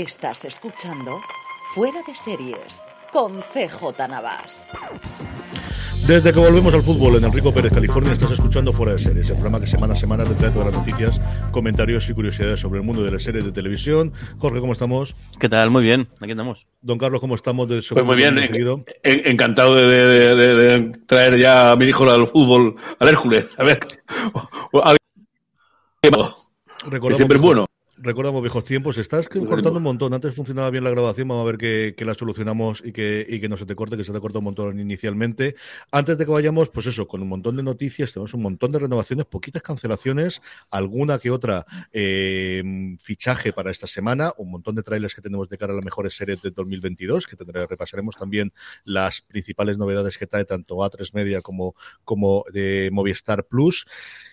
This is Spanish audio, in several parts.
Estás escuchando Fuera de Series con CJ Navas. Desde que volvemos al fútbol en Enrico Pérez, California, estás escuchando Fuera de Series, el programa que semana a semana te trae todas las noticias, comentarios y curiosidades sobre el mundo de las series de televisión. Jorge, ¿cómo estamos? ¿Qué tal? Muy bien, aquí estamos. Don Carlos, ¿cómo estamos? De pues muy bien, en, en, encantado de, de, de, de, traer ya a mi hijo al fútbol, al Hércules. A ver, siempre es bueno recordamos viejos tiempos. Estás cortando un montón. Antes funcionaba bien la grabación. Vamos a ver que, la solucionamos y que, y que no se te corte, que se te corta un montón inicialmente. Antes de que vayamos, pues eso, con un montón de noticias, tenemos un montón de renovaciones, poquitas cancelaciones, alguna que otra eh, fichaje para esta semana, un montón de trailers que tenemos de cara a las mejores series de 2022, que tendré, repasaremos también las principales novedades que trae tanto A3 Media como, como de Movistar Plus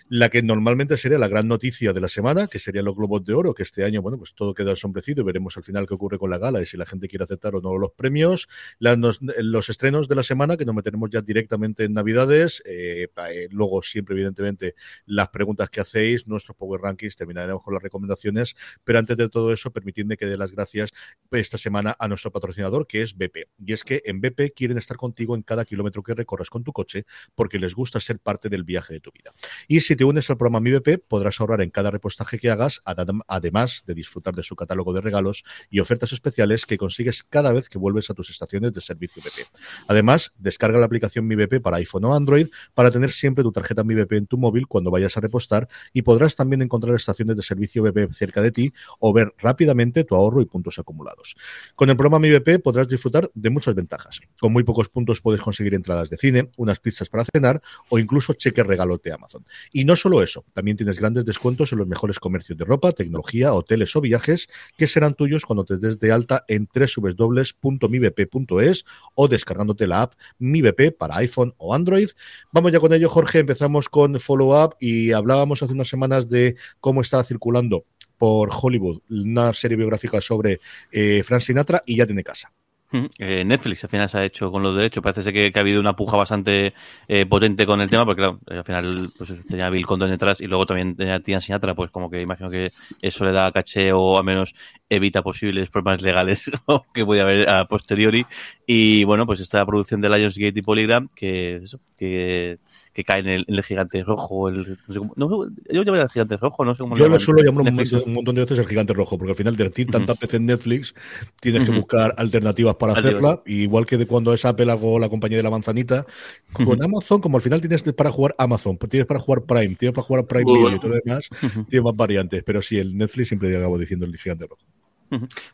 la que normalmente sería la gran noticia de la semana, que serían los Globos de Oro, que este año, bueno, pues todo queda ensombrecido y veremos al final qué ocurre con la gala y si la gente quiere aceptar o no los premios. los estrenos de la semana, que nos meteremos ya directamente en Navidades. Eh, eh, luego, siempre, evidentemente, las preguntas que hacéis, nuestros Power Rankings, terminaremos con las recomendaciones. Pero antes de todo eso, permitidme que dé las gracias esta semana a nuestro patrocinador, que es BP. Y es que en BP quieren estar contigo en cada kilómetro que recorras con tu coche, porque les gusta ser parte del viaje de tu vida. Y si te unes al programa MiBP, podrás ahorrar en cada repostaje que hagas, además de disfrutar de su catálogo de regalos y ofertas especiales que consigues cada vez que vuelves a tus estaciones de servicio BP. Además, descarga la aplicación MiBP para iPhone o Android para tener siempre tu tarjeta MiBP en tu móvil cuando vayas a repostar y podrás también encontrar estaciones de servicio BP cerca de ti o ver rápidamente tu ahorro y puntos acumulados. Con el programa MiBP podrás disfrutar de muchas ventajas. Con muy pocos puntos puedes conseguir entradas de cine, unas pizzas para cenar o incluso cheques regalos de Amazon. No solo eso, también tienes grandes descuentos en los mejores comercios de ropa, tecnología, hoteles o viajes que serán tuyos cuando te des de alta en www.mibp.es o descargándote la app MiBP para iPhone o Android. Vamos ya con ello, Jorge. Empezamos con Follow Up y hablábamos hace unas semanas de cómo está circulando por Hollywood una serie biográfica sobre eh, Frank Sinatra y ya tiene casa. Eh, Netflix al final se ha hecho con los derechos. Parece que, que ha habido una puja bastante eh, potente con el tema, porque claro, al final pues, tenía Bill Condon detrás y luego también tenía Tina Sinatra, pues como que imagino que eso le da caché o al menos evita posibles problemas legales que puede haber a posteriori. Y bueno, pues esta producción de Lionsgate y Polygram, que eso, que que cae en el, gigante rojo. El, no sé cómo, no, yo llamo el gigante rojo, no sé cómo Yo lo suelo llamar un, montón de veces el gigante rojo, porque al final de decir tanta uh en Netflix, tienes que buscar alternativas para hacerla. igual que de cuando es Apple hago la compañía de la manzanita, con Amazon, como al final tienes para jugar Amazon, tienes para jugar Prime, tienes para jugar Prime Video y todo lo demás, tienes más variantes. Pero sí, el Netflix siempre acabo diciendo el gigante rojo.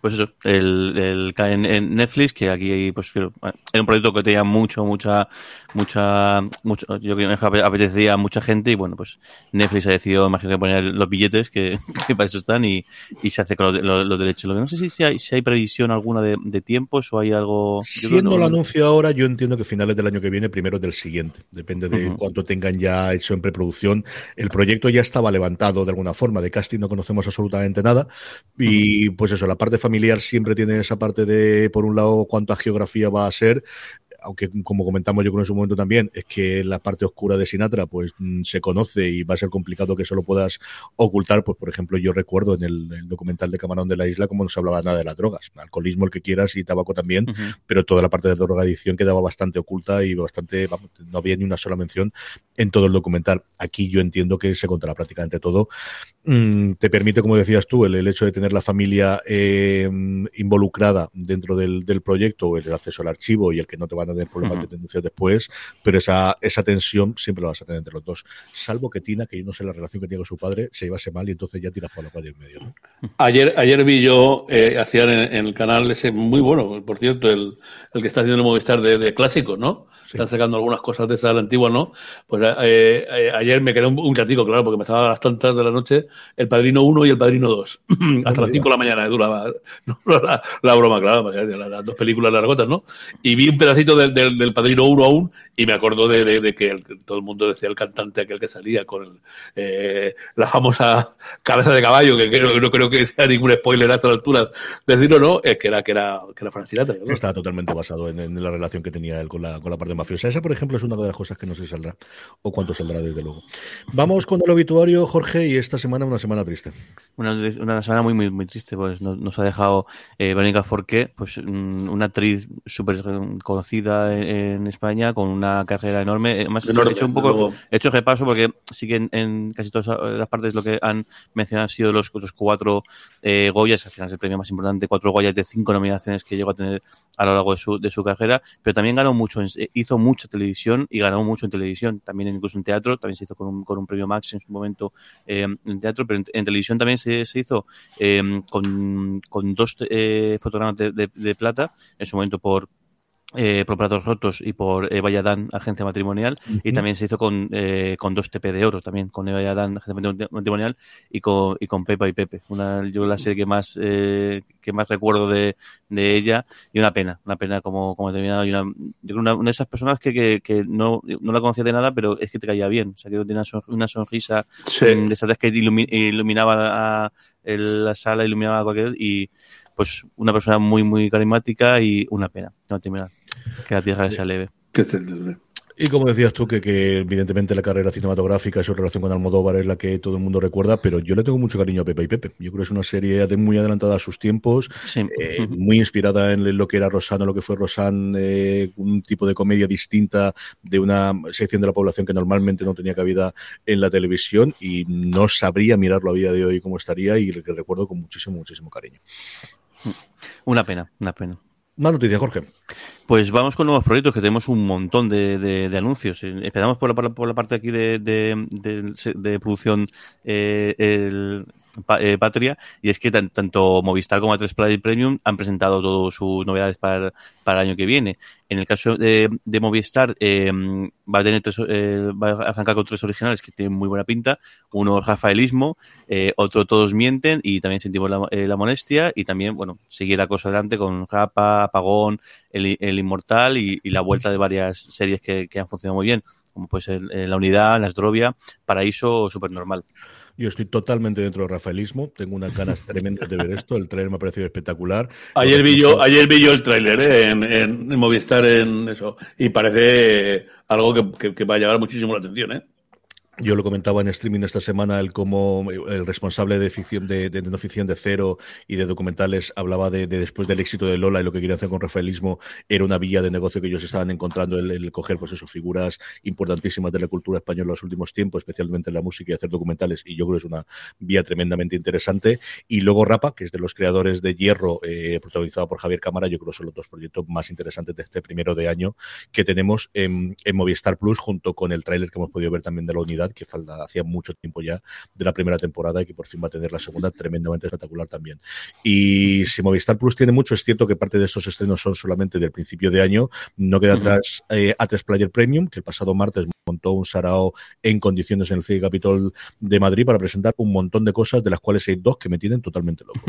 Pues eso, el, el cae en, Netflix, que aquí pues era un proyecto que tenía mucho, mucha, mucha, mucho, yo creo que apetecía a mucha gente y bueno, pues Netflix ha decidido, imagino que poner los billetes que, para eso están y, y se hace con los, derechos. Lo que no sé si, si, hay, si hay previsión alguna de, de tiempos o hay algo. Siendo el anuncio ahora, yo entiendo que finales del año que viene, primero del siguiente. Depende de cuánto tengan ya hecho en preproducción. El proyecto ya estaba levantado de alguna forma. De casting no conocemos absolutamente nada. Y pues eso, la parte familiar siempre tiene esa parte de, por un lado, cuánta geografía va a ser aunque como comentamos yo con su momento también, es que la parte oscura de Sinatra pues mm, se conoce y va a ser complicado que eso lo puedas ocultar, pues por ejemplo yo recuerdo en el, documental de Camarón de la Isla como no se hablaba nada de las drogas, alcoholismo el que quieras y tabaco también, pero toda la parte de drogadicción quedaba bastante oculta y bastante, no había ni una sola mención en todo el documental. Aquí yo entiendo que se contará prácticamente todo. Mm, te permite, como decías tú, el, hecho de tener la familia eh, involucrada dentro del, proyecto, el acceso al archivo y el que no te van a tener problemas de denuncias después, pero esa, esa tensión siempre la vas a tener entre los dos. Salvo que Tina, que yo no sé la relación que tiene con su padre, se llevase mal y entonces ya tiras por la calle en medio. Ayer, ayer vi yo, eh, hacían en, el canal ese muy bueno, por cierto, el, el que está haciendo el Movistar de, de clásicos, ¿no? Están sacando algunas cosas de esa antigua, ¿no? Pues eh, eh, ayer me quedé un, un ratico, claro, porque me estaba a las tantas de la noche el Padrino 1 y el Padrino 2. Hasta las 5 de la mañana duraba la, broma, claro, las dos películas largotas, ¿no? Y vi un pedacito del, del, Padrino 1 aún y me acuerdo de, de, que todo el mundo decía el cantante aquel que salía con eh, la famosa cabeza de caballo, que no creo que sea ningún spoiler a esta altura decirlo, ¿no? Es que era, que era, que era Frank Estaba totalmente basado en, la relación que tenía él con la, con la parte mafiosa. Esa, por ejemplo, es una de las cosas que no se saldrá, o cuánto saldrá, desde luego. Vamos con el obituario, Jorge, y esta semana una semana triste. Una, una semana muy, muy, muy triste, pues nos, ha dejado eh, Verónica Forqué, pues mm, una actriz súper conocida en, España, con una carrera enorme. Además, he hecho un poco, he hecho repaso porque sí que en, casi todas las partes lo que han mencionado han sido los, otros cuatro eh, Goyas, al final es el premio más importante, cuatro Goyas de cinco nominaciones que llegó a tener a lo largo de su, de su carrera, pero también ganó mucho, hizo mucha televisión y ganó mucho en televisión, también incluso en teatro, también se hizo con un, con un premio Max en su momento eh, en teatro, pero en, televisión también se, se hizo eh, con, con, dos eh, fotogramas de, de, plata, en su momento por eh, por Platos Rotos y por Eva Yadán, Agencia Matrimonial, y también se hizo con, eh, con dos TP de oro, también con Eva Yadán, Agencia Matrimonial, y con, y con Pepa y Pepe. Una, yo la serie que más, eh, que más recuerdo de, de ella, y una pena, una pena como, como terminado. Y una, yo creo una, una de esas personas que, que, que, no, no la conocía de nada, pero es que te caía bien. O sea, que tenía una sonrisa mm, de esas que iluminaba a, la sala, iluminaba a cualquier, y pues una persona muy, muy carismática y una pena. No terminar. Que la tierra sea leve. Y como decías tú, que, que, evidentemente la carrera cinematográfica y su relación con Almodóvar es la que todo el mundo recuerda, pero yo le tengo mucho cariño a Pepe y Pepe. Yo creo que es una serie muy adelantada a sus tiempos, eh, muy inspirada en lo que era Rosano, lo que fue Rosan, eh, un tipo de comedia distinta de una sección de la población que normalmente no tenía cabida en la televisión y no sabría mirarlo a día de hoy cómo estaría y que recuerdo con muchísimo, muchísimo cariño. Una pena, una pena. Más noticias, Jorge. Pues vamos con nuevos proyectos, que tenemos un montón de, anuncios. Empezamos por la, por la, parte aquí de, de producción eh, el, eh, Patria, y es que tanto Movistar como A3 Player Premium han presentado todas sus novedades para, para, el año que viene. En el caso de, de Movistar, eh, va a tener tres, eh, va a arrancar con tres originales que tienen muy buena pinta. Uno Rafaelismo, eh, otro Todos Mienten y también Sentimos la, eh, la Molestia y también, bueno, seguir la cosa adelante con Rapa, Apagón, El, el Inmortal y, y, la vuelta de varias series que, que han funcionado muy bien, como pues el, La Unidad, La Paraíso o Supernormal. Yo estoy totalmente dentro del rafaelismo, tengo unas ganas tremendas de ver esto, el trailer me ha parecido espectacular. Ayer vi yo, ayer vi yo el tráiler ¿eh? en, en, Movistar en eso y parece algo que, que, que va a llamar muchísimo la atención, ¿eh? Yo lo comentaba en streaming esta semana, el como el responsable de ficción de, de, no ficción de cero y de documentales hablaba de, de, después del éxito de Lola y lo que querían hacer con Rafaelismo era una vía de negocio que ellos estaban encontrando el, coger pues eso, figuras importantísimas de la cultura española en los últimos tiempos, especialmente en la música y hacer documentales, y yo creo que es una vía tremendamente interesante. Y luego Rapa, que es de los creadores de Hierro, eh, protagonizado por Javier Cámara, yo creo que son los dos proyectos más interesantes de este primero de año que tenemos en, en Movistar Plus, junto con el tráiler que hemos podido ver también de la unidad que falta, hacía mucho tiempo ya de la primera temporada y que por fin va a tener la segunda tremendamente espectacular también. Y si Movistar Plus tiene mucho, es cierto que parte de estos estrenos son solamente del principio de año. No queda atrás eh, A3 Player Premium, que el pasado martes montó un sarao en condiciones en el CIE Capitol de Madrid para presentar un montón de cosas, de las cuales hay dos que me tienen totalmente loco.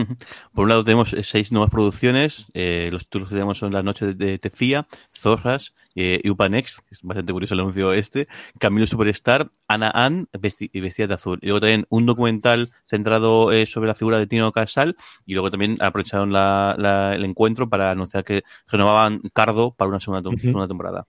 Por un lado tenemos eh, seis nuevas producciones, eh, los títulos que tenemos son La Noche de Tefía, Zorras, eh, Upa Next, que es bastante curioso el anuncio este, Camilo Superstar, Ana Hannah Ann vesti vestida de azul. Y luego también un documental centrado eh, sobre la figura de Tino Casal y luego también aprovecharon la, la, el encuentro para anunciar que renovaban Cardo para una segunda, uh -huh. segunda temporada.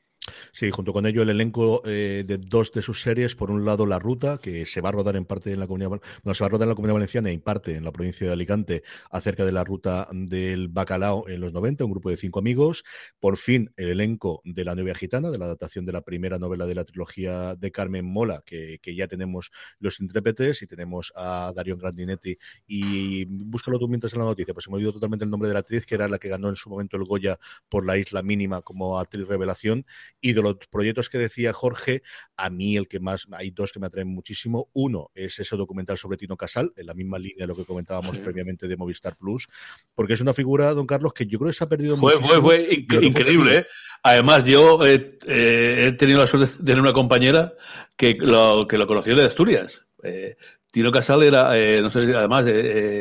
Sí, junto con ello el elenco eh, de dos de sus series. Por un lado, La Ruta, que se va a rodar en parte en la comunidad, bueno, se va a rodar en la comunidad valenciana y parte en la provincia de Alicante, acerca de la ruta del bacalao en los 90, un grupo de cinco amigos. Por fin, el elenco de La Novia Gitana, de la adaptación de la primera novela de la trilogía de Carmen Mola, que, que ya tenemos los intérpretes y tenemos a Dario Grandinetti. Y búscalo tú mientras en la noticia, pues se me olvidó totalmente el nombre de la actriz, que era la que ganó en su momento el Goya por La Isla Mínima como actriz revelación y de los proyectos que decía Jorge, a mí el que más, hay dos que me atraen muchísimo. Uno es ese documental sobre Tino Casal, en la misma línea de lo que comentábamos sí. previamente de Movistar Plus, porque es una figura, don Carlos, que yo creo que se ha perdido fue, Fue, fue inc increíble. ¿eh? Además, yo eh, eh, he tenido la suerte de tener una compañera que lo, que lo conoció de Asturias. Eh, Tino Casal era, eh, no sé, además, eh,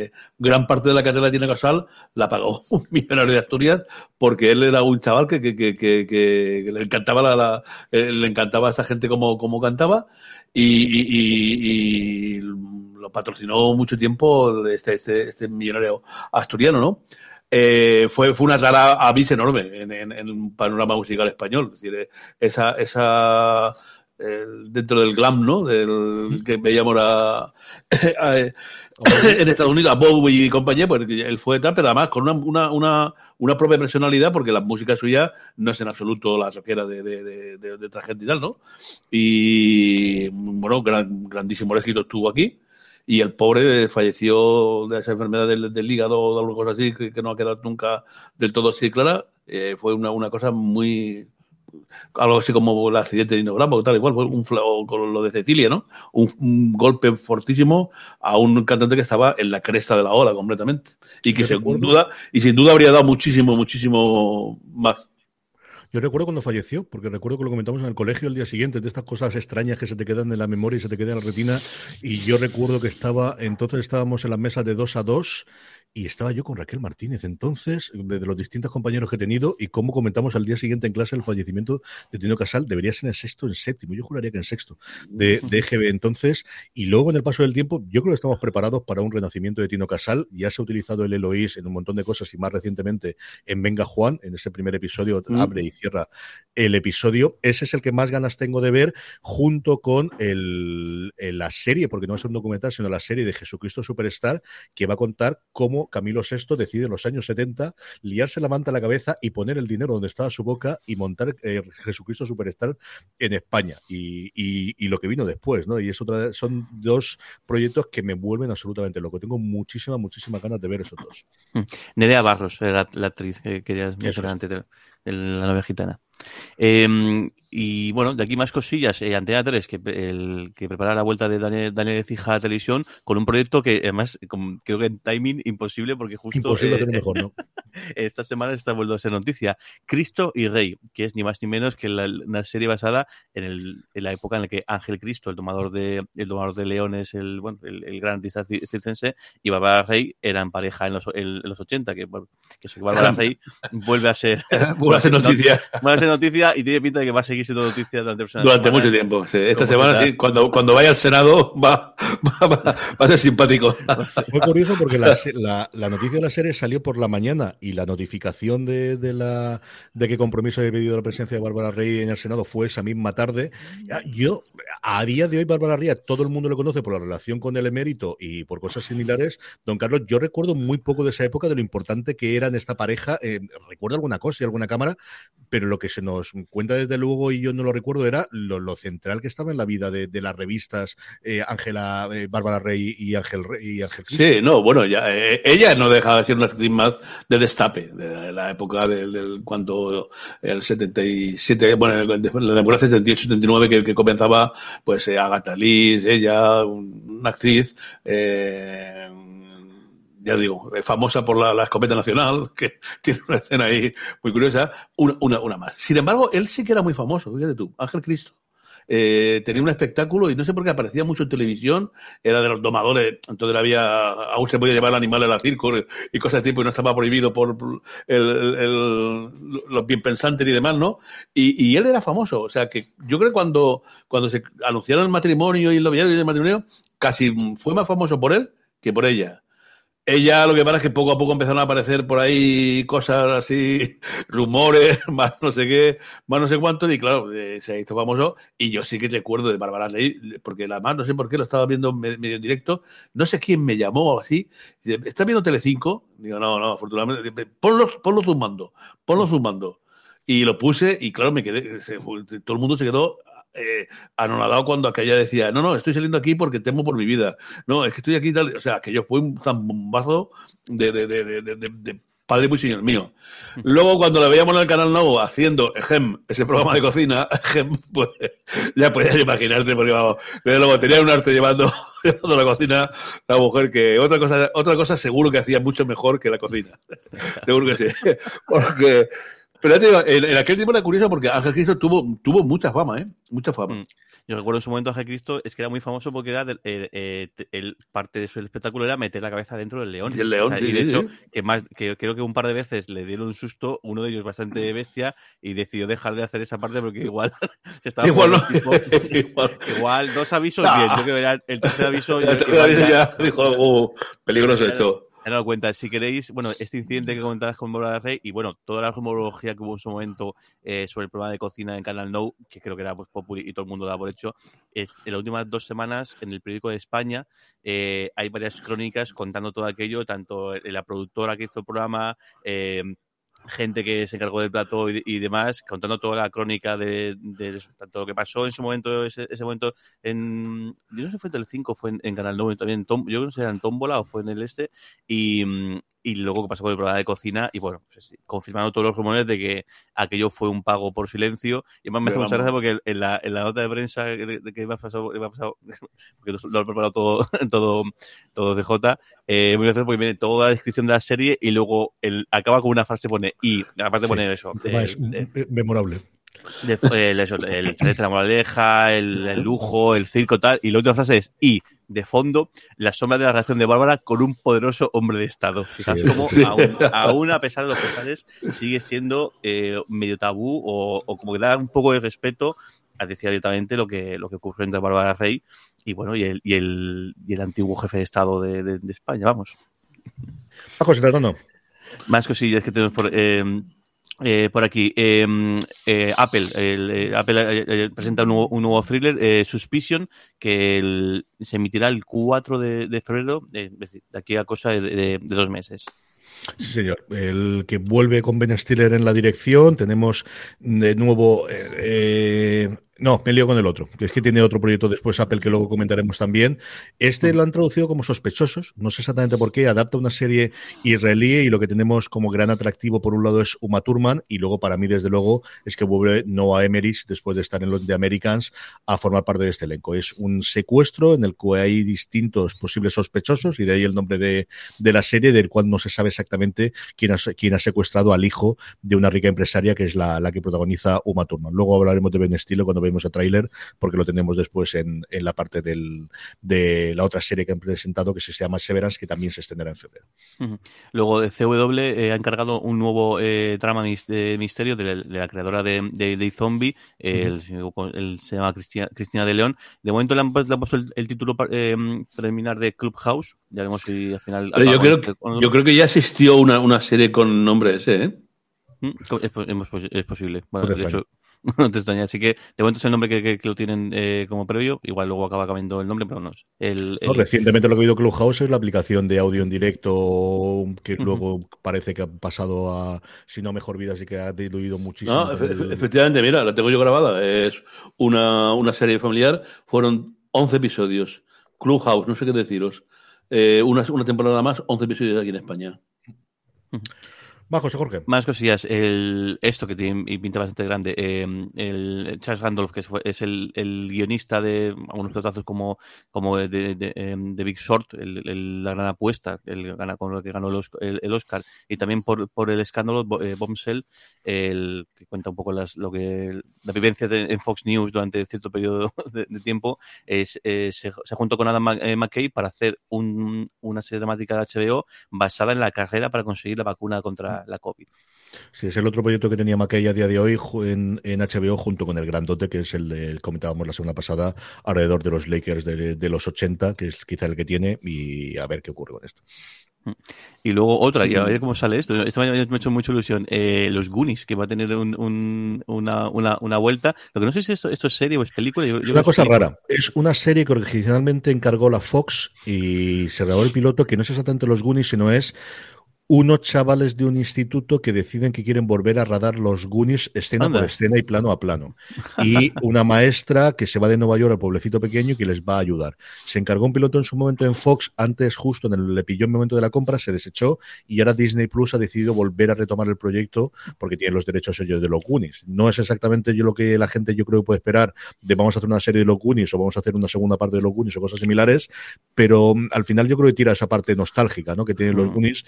eh, gran parte de la carrera de Tino Casal la pagó un millonario de Asturias porque él era un chaval que, que, que, que le encantaba la, la le encantaba a esa gente como, como cantaba y, y, y, y, lo patrocinó mucho tiempo este, este, este millonario asturiano, ¿no? Eh, fue, fue una sala a mí enorme en, en, en un panorama musical español. Es decir, esa, esa dentro del glam, ¿no? Del que veíamos a, a, en Estados Unidos, a Bowie y compañía, pues él fue tal, pero además con una, una, una, una propia personalidad, porque la música suya no es en absoluto la rockera de, de, de, de, de otra gente y tal, ¿no? Y bueno, gran, grandísimo éxito estuvo aquí. Y el pobre falleció de esa enfermedad del, del hígado o alguna cosa así, que, que, no ha quedado nunca del todo así clara. Eh, fue una, una cosa muy, algo así como el accidente de Inogramo, tal igual, un con lo de Cecilia, ¿no? Un, un, golpe fortísimo a un cantante que estaba en la cresta de la ola completamente. Y que sin duda, y sin duda habría dado muchísimo, muchísimo más. Yo recuerdo cuando falleció, porque recuerdo que lo comentamos en el colegio el día siguiente, de estas cosas extrañas que se te quedan en la memoria y se te quedan en la retina. Y yo recuerdo que estaba, entonces estábamos en la mesa de dos a dos y estaba yo con Raquel Martínez. Entonces, de, de, los distintos compañeros que he tenido, y como comentamos al día siguiente en clase el fallecimiento de Tino Casal, debería ser en sexto, en séptimo, yo juraría que en sexto, de, de EGB entonces, y luego en el paso del tiempo, yo creo que estamos preparados para un renacimiento de Tino Casal, ya se ha utilizado el Eloís en un montón de cosas, y más recientemente en Venga Juan, en ese primer episodio, mm. abre y cierra el episodio, ese es el que más ganas tengo de ver, junto con el, el, la serie, porque no es un documental, sino la serie de Jesucristo Superstar, que va a contar cómo Camilo VI decide en los años 70 liarse la manta a la cabeza y poner el dinero donde estaba su boca y montar eh, Jesucristo Superstar en España y, y, y, lo que vino después, ¿no? Y es otra, son dos proyectos que me vuelven absolutamente loco. Tengo muchísimas, muchísimas ganas de ver esos dos. Nerea Barros, la, la actriz que querías mencionar antes de, de la novia gitana. Eh, y bueno, de aquí más cosillas. Eh, Antena 3, que, el, que prepara la vuelta de Daniel, Daniel de Cija a televisión con un proyecto que además creo que en timing imposible porque justo imposible eh, mejor, ¿no? esta semana está vuelto a ser noticia. Cristo y Rey, que es ni más ni menos que la, una serie basada en, el, en, la época en la que Ángel Cristo, el tomador de, el tomador de leones, el, bueno, el, el gran artista circense, y Bárbara Rey eran pareja en los, en, los 80, que, bueno, que, eso, que Bárbara Rey vuelve a ser, vuelve a ser noticia. Vuelve a ser noticia y tiene pinta de que va a seguir siendo noticia durante, durante mucho tiempo. Sí. Esta semana, sí, cuando, cuando vaya al Senado, va, va, va, va a ser simpático. Fue curioso porque la, la, la, noticia de la serie salió por la mañana y la notificación de, de, la, de que compromiso había pedido la presencia de Bárbara Rey en el Senado fue esa misma tarde. Yo, a día de hoy, Bárbara Rey, todo el mundo lo conoce por la relación con el emérito y por cosas similares. Don Carlos, yo recuerdo muy poco de esa época, de lo importante que era en esta pareja. Eh, recuerdo alguna cosa y alguna cámara, pero lo que se nos cuenta desde luego, y yo no lo recuerdo, era lo, central que estaba en la vida de, las revistas Ángela, eh, eh, Bárbara Rey y Ángel y Ángel Sí, no, bueno, ya eh, ella no dejaba de ser una actriz más de destape, de la época del, del cuando el 77, bueno, la temporada 78-79 que, que, comenzaba, pues Agatha Liz, ella, una actriz, eh, ya digo, famosa por la, la, escopeta nacional, que tiene una escena ahí muy curiosa, una, una, una, más. Sin embargo, él sí que era muy famoso, fíjate tú, Ángel Cristo. eh, tenía un espectáculo y no sé por qué aparecía mucho en televisión, era de los domadores, entonces había, aún se podía llevar animales a la circo y cosas de tipo y no estaba prohibido por el, los bien pensantes y demás, ¿no? Y, él era famoso, o sea que yo creo que cuando, cuando se anunciaron el matrimonio y el noviazgo y el matrimonio, casi fue más famoso por él que por ella. Ella lo que pasa es que poco a poco empezaron a aparecer por ahí cosas así, rumores, más no sé qué, más no sé cuánto, y claro, eh, se hizo famoso. Y yo sí que recuerdo de Bárbara Ley, porque además no sé por qué lo estaba viendo medio en directo, no sé quién me llamó o así. ¿Estás viendo Telecinco? Digo, no, no, afortunadamente, ponlo, ponlo zoomando, ponlo zoomando. Y lo puse y claro, me quedé, todo el mundo se quedó eh, anonadado cuando aquella decía, no, no, estoy saliendo aquí porque temo por mi vida. No, es que estoy aquí tal. O sea, que yo fui un zambombazo de, de, de, de, padre muy señor mío. Luego, cuando la veíamos en el canal nuevo haciendo Ejem, ese programa de cocina, pues ya podías imaginarte, porque vamos, luego tenía un arte llevando, llevando la cocina la mujer que otra cosa, otra cosa seguro que hacía mucho mejor que la cocina. seguro que sí. Porque pero te digo, en, aquel tiempo era curioso porque Ángel Cristo tuvo, tuvo mucha fama, ¿eh? Mucha fama. Mm. Yo recuerdo en su momento Ángel Cristo es que era muy famoso porque era eh, eh, el, parte de su espectáculo era meter la cabeza dentro del león. Y el león, Y de hecho, que más, que creo que un par de veces le dieron un susto, uno de ellos bastante bestia, y decidió dejar de hacer esa parte porque igual se estaba igual, igual, dos avisos bien. Yo creo que era el tercer aviso. el tercer aviso ya, dijo, uh, peligroso esto dado cuenta. Si queréis, bueno, este incidente que comentabas con Bárbara Rey y bueno, toda la rumorología que hubo en su momento eh, sobre el programa de cocina en Canal No, que creo que era pues, popular y todo el mundo da por hecho, es en las últimas dos semanas en el periódico de España eh, hay varias crónicas contando todo aquello, tanto la productora que hizo el programa, eh, gente que se encargó del plato y, demás, contando toda la crónica de, tanto lo que pasó en su momento, ese, momento en, yo no sé fue en Telecinco, fue en, Canal 9 también, yo no sé en Tómbola o fue en el este, y, y luego que pasó con el programa de cocina y bueno, pues, confirmando todos los rumores de que aquello fue un pago por silencio y además me hace mucha gracia porque en la, en la nota de prensa de, que me ha pasado, me ha pasado porque lo, he preparado todo todo, todo de J eh, muy porque viene toda la descripción de la serie y luego el, acaba con una frase pone y aparte pone eso es memorable el, eso, el, de la moraleja, el, el, lujo, el circo, tal. Y la última frase es: y de fondo, la sombra de la relación de Bárbara con un poderoso hombre de Estado. como aún, a pesar de los pesares, sigue siendo eh, medio tabú o, como que da un poco de respeto a decir abiertamente lo que, lo que ocurrió entre Bárbara Rey y bueno y el, y el, y el antiguo jefe de Estado de, de, España, vamos. Más tratando. Más cosillas que tenemos por... Eh, eh, por aquí, em, eh, Apple, eh, Apple presenta un nuevo, thriller, Suspicion, que se emitirá el 4 de, febrero, de aquí a cosa de, dos meses. Sí, señor. El que vuelve con Ben Stiller en la dirección. Tenemos de nuevo no, me lío con el otro, que es que tiene otro proyecto después Apple que luego comentaremos también. Este lo han traducido como sospechosos, no sé exactamente por qué, adapta una serie israelí y lo que tenemos como gran atractivo por un lado es Uma Thurman y luego para mí desde luego es que vuelve Noah Emmerich después de estar en los de Americans a formar parte de este elenco. Es un secuestro en el que hay distintos posibles sospechosos y de ahí el nombre de, de la serie del cual no se sabe exactamente quién ha, quién ha secuestrado al hijo de una rica empresaria que es la, la que protagoniza Uma Thurman. Luego hablaremos de Ben Stiller cuando vemos a tráiler, porque lo tenemos después en, en la parte del, de la otra serie que han presentado que se llama Severance, que también se extenderá en febrero. Luego, CW eh, ha encargado un nuevo eh, trama de misterio de la, creadora de, de, Zombie, el, se llama Cristina, Cristina, de León. De momento le han, puesto el, título eh, preliminar de Clubhouse. Ya veremos si al final. yo, creo, este yo creo que ya existió una, una serie con nombre ese, ¿eh? Es, posible. Bueno, de hecho, no te extraña. Así que de momento es el nombre que, lo tienen eh, como previo. Igual luego acaba cambiando el nombre, pero no. El, recientemente lo que he oído Clubhouse es la aplicación de audio en directo que luego parece que ha pasado a, si no mejor vida, así que ha diluido muchísimo. No, efectivamente, mira, la tengo yo grabada. Es una, una serie familiar. Fueron 11 episodios. Clubhouse, no sé qué deciros. Eh, una, una temporada más, 11 episodios aquí en España. Va, José Jorge. Más cosillas. El, esto que tiene pinta bastante grande. Eh, el Charles Randolph, que es, el, el, guionista de algunos pelotazos como, como de, de, de, em, de Big Short, el, la gran apuesta, el, gana, con lo que ganó el, Oscar, y también por, por el escándalo eh, Bombshell, el, que cuenta un poco las, lo que la vivencia en Fox News durante cierto periodo de, tiempo, es, eh, se, se, juntó con Adam McKay para hacer un, una serie dramática de HBO basada en la carrera para conseguir la vacuna contra la COVID. Sí, es el otro proyecto que tenía McKay a día de hoy en, en HBO junto con el grandote, que es el que comentábamos la semana pasada, alrededor de los Lakers de, de, los 80, que es quizá el que tiene, y a ver qué ocurre con esto. Y luego otra, y a ver cómo sale esto. Esto me ha hecho mucha ilusión. Eh, los Goonies, que va a tener un, un, una, una, una, vuelta. Lo que no sé si esto, esto es serie o es película. Yo, es una cosa rara. Es una serie que originalmente encargó la Fox y se grabó el piloto, que no es exactamente los Goonies, sino es unos chavales de un instituto que deciden que quieren volver a radar los Goonies escena Anda. por escena y plano a plano. Y una maestra que se va de Nueva York al pueblecito pequeño y que les va a ayudar. Se encargó un piloto en su momento en Fox, antes justo en el, le pilló en el momento de la compra, se desechó y ahora Disney Plus ha decidido volver a retomar el proyecto porque tiene los derechos ellos de los Goonies. No es exactamente yo lo que la gente yo creo que puede esperar de vamos a hacer una serie de los Goonies o vamos a hacer una segunda parte de los Goonies o cosas similares, pero mm, al final yo creo que tira esa parte nostálgica ¿no? que tienen los mm. Goonies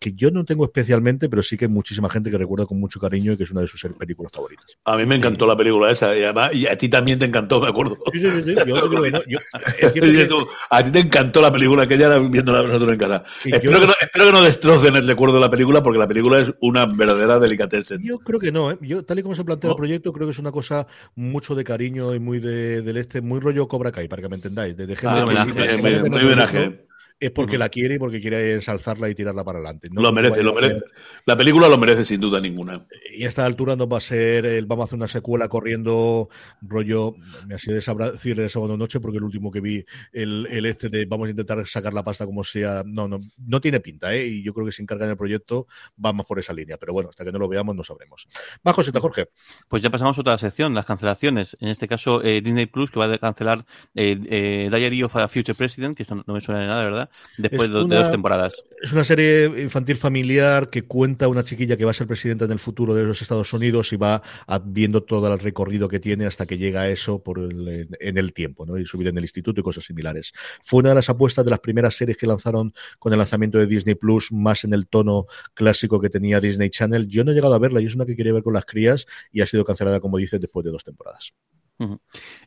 que yo no tengo especialmente, pero sí que hay muchísima gente que recuerda con mucho cariño y que es una de sus películas favoritas. A mí me encantó sí. la película esa, y, además, y a ti también te encantó, me acuerdo. Sí, sí, sí, yo creo que no. Yo, que... a ti te encantó la película, que ya viéndola nosotros en casa. espero, yo... que no, espero que no destrocen el recuerdo de la película, porque la película es una verdadera delicatessen. Yo creo que no, ¿eh? yo, tal y como se plantea no. el proyecto, creo que es una cosa mucho de cariño y muy de, del este, muy rollo Cobra Kai, para que me entendáis. De, de ah, homenaje, muy homenaje es porque uh -huh. la quiere y porque quiere ensalzarla y tirarla para adelante. No lo merece, lo merece. La película lo merece sin duda ninguna. Y a esta altura nos va a ser, el, vamos a hacer una secuela corriendo rollo, me ha sido de decirle de sábado noche porque el último que vi, el, el, este de vamos a intentar sacar la pasta como sea, no, no, no tiene pinta, ¿eh? Y yo creo que si encargan el proyecto vamos por esa línea, pero bueno, hasta que no lo veamos no sabremos. Va, José, Jorge. Pues ya pasamos a otra sección, las cancelaciones. En este caso, eh, Disney Plus, que va a cancelar eh, eh, Diary of a Future President, que esto no me suena de nada, ¿verdad? Después de, una, de, dos temporadas. Es una serie infantil familiar que cuenta una chiquilla que va a ser presidenta en el futuro de los Estados Unidos y va viendo todo el recorrido que tiene hasta que llega a eso por el, en el tiempo, ¿no? Y su vida en el instituto y cosas similares. Fue una de las apuestas de las primeras series que lanzaron con el lanzamiento de Disney Plus, más en el tono clásico que tenía Disney Channel. Yo no he llegado a verla y es una que quería ver con las crías y ha sido cancelada, como dices, después de dos temporadas.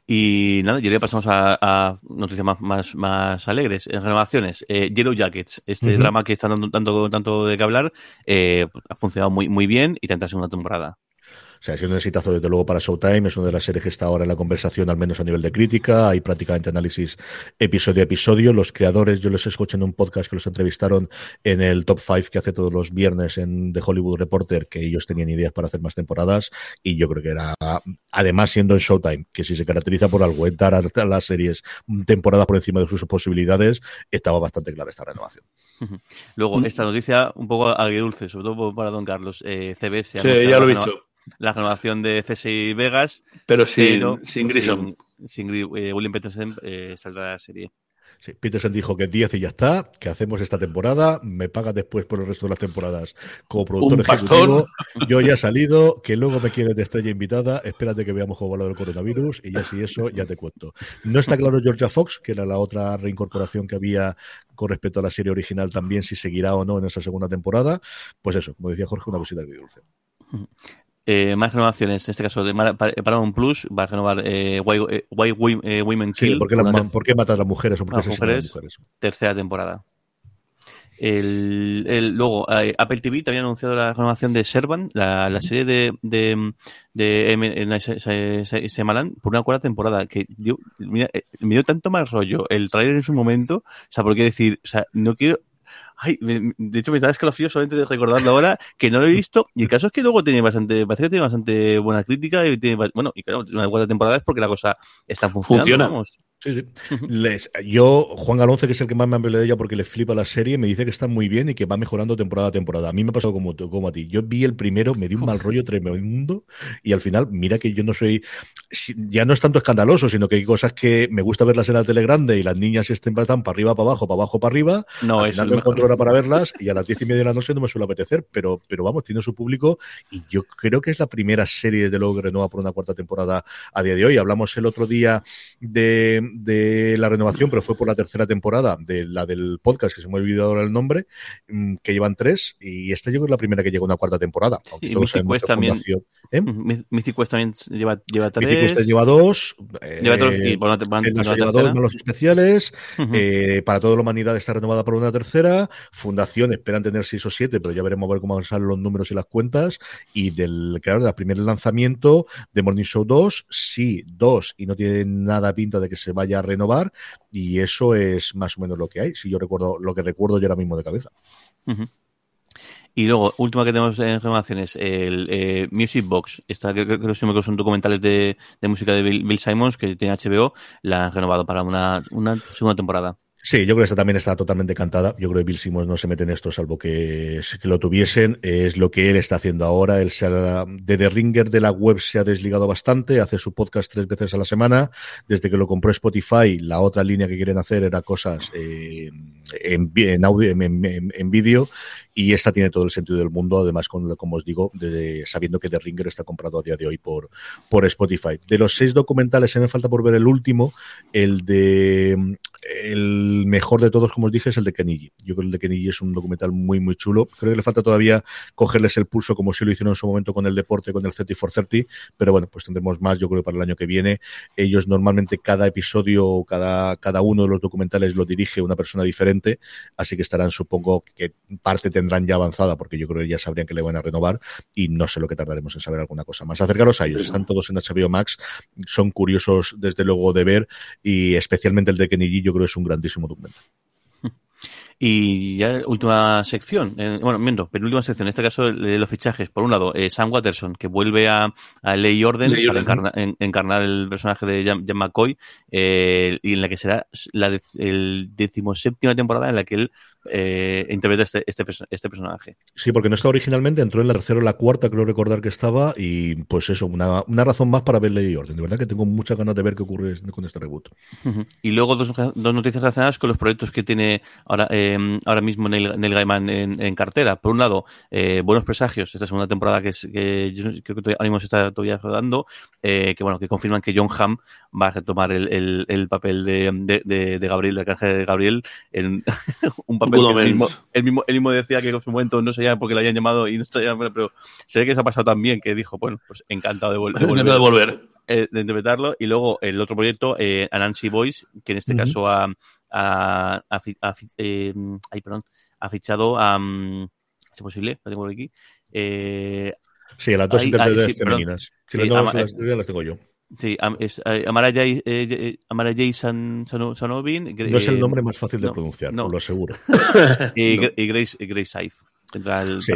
Y nada, y ahora pasamos a, a noticias más, más, más, alegres. En renovaciones, eh, Yellow Jackets, este uh -huh. drama que está dando tanto, tanto de que hablar, eh, ha funcionado muy, muy bien y tendrá segunda temporada. O sea, es un exitazo desde luego para Showtime, es una de las series que está ahora en la conversación, al menos a nivel de crítica, hay prácticamente análisis episodio a episodio. Los creadores, yo les escuché en un podcast que los entrevistaron en el Top 5 que hace todos los viernes en The Hollywood Reporter, que ellos tenían ideas para hacer más temporadas, y yo creo que era, además siendo en Showtime, que si se caracteriza por algo, es dar a las series temporadas por encima de sus posibilidades, estaba bastante clara esta renovación. Luego, esta noticia un poco agridulce, sobre todo para Don Carlos, eh, CBS. Sí, ya lo he visto la renovación de CSI Vegas. Pero sin, pero sin Grissom. Sin, sin eh, William Peterson eh, saldrá de la serie. Sí, Peterson dijo que 10 y ya está, que hacemos esta temporada, me paga después por el resto de las temporadas como productor ejecutivo. Yo ya he salido, que luego me quieres de estrella invitada, espérate que veamos cómo va lo del coronavirus y ya si eso ya te cuento. No está claro Georgia Fox, que era la otra reincorporación que había con respecto a la serie original también, si seguirá o no en esa segunda temporada. Pues eso, como decía Jorge, una cosita de dulce. Eh, más renovaciones, en este caso de Paramount Plus, va a renovar eh, Why, eh, Why eh, Women Kill. Sí, ¿por, qué la, ¿por, qué matar a las mujeres o por qué las mujeres, las mujeres? Tercera temporada. El, el, luego, eh, Apple TV también ha anunciado la renovación de Servan, la, la serie de, de, de, de Semalan, por una cuarta temporada. Que yo, mira, me dio tanto mal rollo el trailer en su momento, o sea, por qué decir, o sea, no quiero Ay, de hecho me está escalofrío solamente de recordarlo ahora, que no lo he visto. Y el caso es que luego tiene bastante, parece que tiene bastante buena crítica y tiene, bueno, y claro, una cuarta temporada es porque la cosa está funcionando. Funciona. Vamos. Sí, sí. Les, yo, Juan Galonce, que es el que más me ha hablado de ella porque le flipa la serie, me dice que está muy bien y que va mejorando temporada a temporada. A mí me ha pasado como, como a ti. Yo vi el primero, me dio un mal rollo tremendo y al final, mira que yo no soy, ya no es tanto escandaloso, sino que hay cosas que me gusta verlas en la tele grande y las niñas estén para arriba, para abajo, para abajo, para arriba. No, al es final no mejor. encuentro hora para verlas y a las diez y media de la noche no me suele apetecer, pero, pero vamos, tiene su público y yo creo que es la primera serie, desde luego, que renueva por una cuarta temporada a día de hoy. Hablamos el otro día de, de la renovación, pero fue por la tercera temporada, de la del podcast, que se me ha olvidado ahora el nombre, mm, que llevan tres, y esta yo creo que es la primera que llega a una cuarta temporada. Sí, sabemos Quest que también. ¿eh? Quest también lleva, lleva tres. Mythic Quest lleva dos. Lleva tres eh, y por por una- en lleva tercera. dos malos especiales. Ujú. Eh, para toda la humanidad está renovada por una tercera. Fundación esperan tener seis o siete, pero ya veremos a ver cómo van a salir los números y las cuentas. Y del, claro, del primer lanzamiento de Morning Show 2, sí, dos, y no tiene nada pinta de que se vaya a renovar. Y eso es más o menos lo que hay. Si yo recuerdo, lo que recuerdo yo ahora mismo de cabeza. Y luego, última que tenemos en renovaciones, el eh, Music Box. Esta creo creo que son documentales de, de música de Bill, Bill Simons, que tiene HBO, la han renovado para una, una segunda temporada. Sí, yo creo que esta también está totalmente cantada. Yo creo que Bill Simmons no se mete en esto, salvo que, lo tuviesen. Es lo que él está haciendo ahora. Él se ha, de The Ringer de la web se ha desligado bastante. Hace su podcast tres veces a la semana. Desde que lo compró Spotify, la otra línea que quieren hacer era cosas eh, en, en audio, en, en, en vídeo. Y esta tiene todo el sentido del mundo. Además, con, como os digo, sabiendo que The Ringer está comprado a día de hoy por, por Spotify. De los seis documentales, se me falta por ver el último, el de el mejor de todos, como os dije, es el de Kenigi. Yo creo que el de Kenigi es un documental muy, muy chulo. Creo que le falta todavía cogerles el pulso como si lo hicieron en su momento con el deporte, con el 30 for 30, pero bueno, pues tendremos más, yo creo, para el año que viene. Ellos normalmente cada episodio, cada, cada uno de los documentales lo dirige una persona diferente, así que estarán, supongo, que parte tendrán ya avanzada, porque yo creo que ya sabrían que le van a renovar y no sé lo que tardaremos en saber alguna cosa más. Acercaros a ellos, están todos en HBO Max, son curiosos desde luego de ver y especialmente el de Kenigi, yo creo que es un grandísimo documento. Y ya última sección, eh, bueno, miento, penúltima sección, en este caso de los fichajes. Por un lado, eh, Sam Watterson, que vuelve a, a Ley y Orden Ley para Orden. encarna- en- encarnar el personaje de Jan, Jan McCoy, eh, y en la que será la de, el decimoséptima temporada en la que él eh, interpreta este, este, este personaje. Sí, porque no estaba originalmente, entró en la tercera o la cuarta, creo recordar que estaba, y pues eso, una, una razón más para ver Ley y Orden. De verdad que tengo muchas ganas de ver qué ocurre con este reboot. Y luego dos, dos noticias relacionadas con los proyectos que tiene ahora, eh, ahora mismo Neil, Neil Gaiman en, en cartera. Por un lado, eh, Buenos Presagios, esta segunda temporada que, es, que yo creo que todavía, ahora mismo se está todavía rodando, eh, que bueno, que confirman que John Hamm va a retomar el, el, el papel de, de, de, de Gabriel, del de Gabriel, en un papel Good que él mismo, decía que en su momento no sabía por qué lo habían llamado y no sabía, pero se ve que se ha pasado tan bien que dijo, bueno, pues encantado de, vol- de volver Encantado de volver. eh, de interpretarlo. Y luego el otro proyecto, eh, Anansi Boys, que en este caso ha, ha, ha ha eh, ay, perdón, ha fichado a. mm, ¿Es posible? Lo tengo por aquí. Eh, Sí, las dos sí, perdón. femeninas. Si Sí, las ya las tengo yo. Sí, es eh, Amara Jay, eh, eh, Amara Jay San, Sano- Sanovin. No es el eh, nombre más fácil de no, pronunciar, no. lo aseguro. Y, No. y Grace, Grace Saif. El Sí.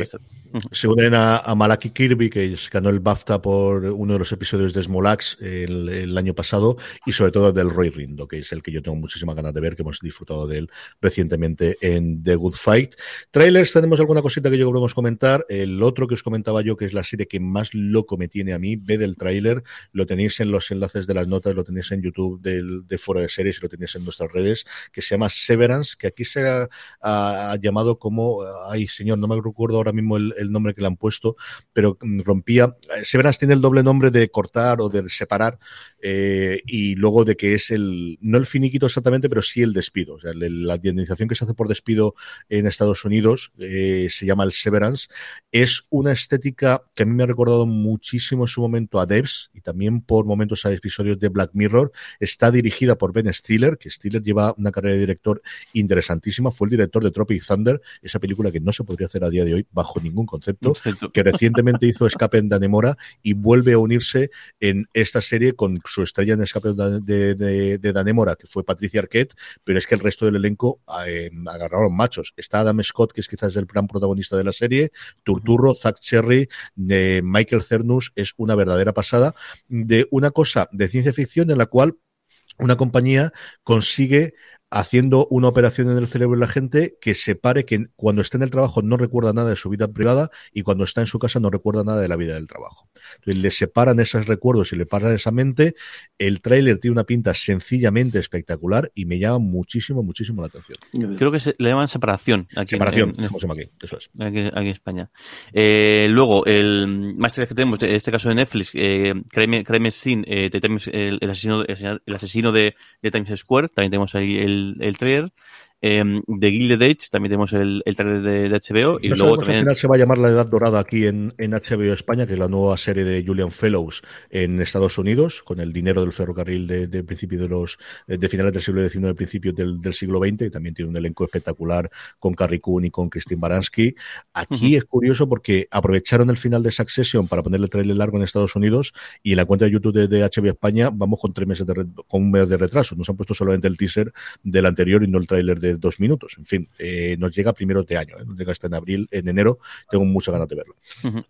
Se unen a, a Malaki Kirby, que ganó el BAFTA por uno de los episodios de Smolax el, el año pasado, y sobre todo del Roy Rindo, que es el que yo tengo muchísimas ganas de ver, que hemos disfrutado de él recientemente en The Good Fight. Trailers, tenemos alguna cosita que yo queremos comentar. El otro que os comentaba yo, que es la serie que más loco me tiene a mí, ve del tráiler, lo tenéis en los enlaces de las notas, lo tenéis en YouTube del, de Fuera de Series y lo tenéis en nuestras redes, que se llama Severance, que aquí se ha, ha- ha llamado como, ay señor, no me recuerdo ahora mismo el, nombre que le han puesto, pero mm, rompía, eh, Severance tiene el doble nombre de cortar o de separar, eh, y luego de que es el, no el finiquito exactamente, pero sí el despido, o sea, la indemnización que se hace por despido en Estados Unidos eh, se llama el Severance, es una estética que a mí me ha recordado muchísimo en su momento a Devs y también por momentos a episodios de Black Mirror. Está dirigida por Ben Stiller, que Stiller lleva una carrera de director interesantísima. Fue el director de Tropic Thunder, esa película que no se podría hacer a día de hoy bajo ningún concepto, que recientemente hizo Escape en Danemora y vuelve a unirse en esta serie con su estrella en Escape de, de, de, de Danemora, que fue Patricia Arquette, pero es que el resto del elenco eh, agarraron machos. Está Adam Scott, que es quizás el gran protagonista de la serie, Turturro, Zack Cherry, de Michael Cernus, es una verdadera pasada de una cosa de ciencia ficción en la cual una compañía consigue haciendo una operación en el cerebro de la gente que separe que cuando está en el trabajo no recuerda nada de su vida privada y cuando está en su casa no recuerda nada de la vida del trabajo. Entonces le separan esos recuerdos y le paran esa mente. El tráiler tiene una pinta sencillamente espectacular y me llama muchísimo, muchísimo la atención. Creo que se, le llaman separación. Aquí separación, en, en, aquí, eso es. Aquí, aquí en España. Eh, luego, el máster que tenemos, en este caso de Netflix, eh, Crime, Scene, eh, el, el, asesino, el asesino de, de Times Square, también tenemos ahí el el, trailer. Eh, de Gilded Age también tenemos el, el trailer de, HBO. Y luego también... Al final se va a llamar La Edad Dorada aquí en, en, HBO España, que es la nueva serie de Julian Fellows en Estados Unidos, con el dinero del ferrocarril de, de principio de los de finales del siglo XIX, principios del, del, siglo XX, y también tiene un elenco espectacular con Carrie Coon y con Christine Baranski. Aquí es curioso porque aprovecharon el final de Succession para ponerle trailer largo en Estados Unidos y en la cuenta de YouTube de, de HBO España vamos con tres meses de con un mes de retraso. Nos han puesto solamente el teaser del anterior y no el tráiler de dos minutos. En fin, eh, nos llega primero de año, ¿eh? nos llega hasta en abril, en enero. Tengo muchas ganas de verlo.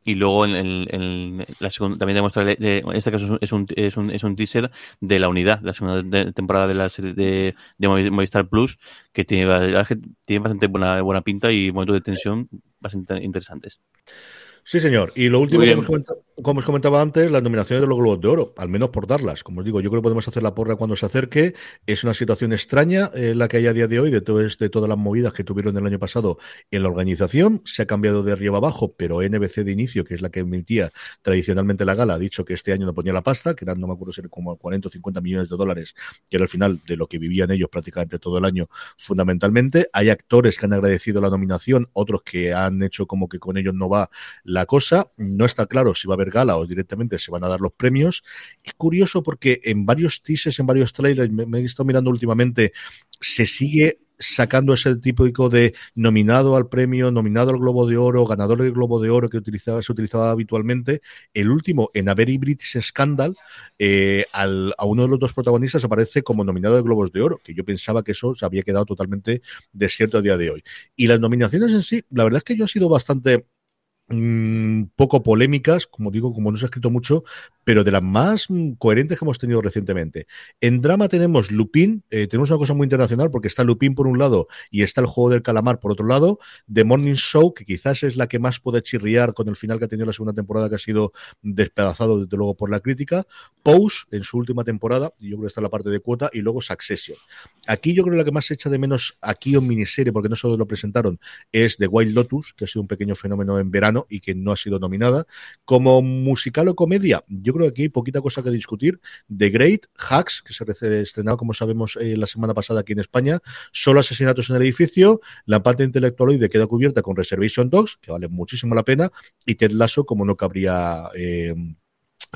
Y luego en, el, en la segunda, también demuestra, de, en este caso es un, es, un, es un teaser de la unidad, la segunda temporada de la serie de, de Movistar Plus, que tiene, tiene bastante buena, buena pinta y momentos de tensión bastante interesantes. Sí, señor. Y lo último que hemos comentado, como os comentaba antes, las nominaciones de los Globos de Oro, al menos por darlas. Como os digo, yo creo que podemos hacer la porra cuando se acerque. Es una situación extraña eh, la que hay a día de hoy, de, todo, de todas las movidas que tuvieron el año pasado en la organización. Se ha cambiado de arriba abajo, pero NBC de inicio, que es la que emitía tradicionalmente la gala, ha dicho que este año no ponía la pasta, que eran, no me acuerdo si eran como 40 o 50 millones de dólares, que era el final de lo que vivían ellos prácticamente todo el año, fundamentalmente. Hay actores que han agradecido la nominación, otros que han hecho como que con ellos no va la cosa. No está claro si va a haber gala o directamente se van a dar los premios. Es curioso porque en varios teasers, en varios trailers, me, he estado mirando últimamente, se sigue sacando ese típico de nominado al premio, nominado al Globo de Oro, ganador del Globo de Oro que utilizaba, se utilizaba habitualmente. El último, en A Very British Scandal, eh, al, a uno de los dos protagonistas aparece como nominado de Globos de Oro, que yo pensaba que eso se había quedado totalmente desierto a día de hoy. Y las nominaciones en sí, la verdad es que yo he sido bastante poco polémicas, como digo, como no se ha escrito mucho, pero de las más coherentes que hemos tenido recientemente. En drama tenemos Lupin, eh, tenemos una cosa muy internacional porque está Lupin por un lado y está el juego del calamar por otro lado, The Morning Show, que quizás es la que más puede chirriar con el final que ha tenido la segunda temporada, que ha sido despedazado desde luego por la crítica, Pose en su última temporada, yo creo que está en la parte de cuota, y luego Succession. Aquí yo creo que la que más se echa de menos aquí en miniserie, porque no solo lo presentaron, es The Wild Lotus, que ha sido un pequeño fenómeno en verano y que no ha sido nominada. Como musical o comedia, yo creo aquí poquita cosa que discutir. The Great, Hacks, que se estrenado, como sabemos, eh, la semana pasada aquí en España, solo asesinatos en el edificio, la parte intelectualoide queda cubierta con Reservation Dogs, que vale muchísimo la pena, y Ted Lasso, como no cabría... Eh,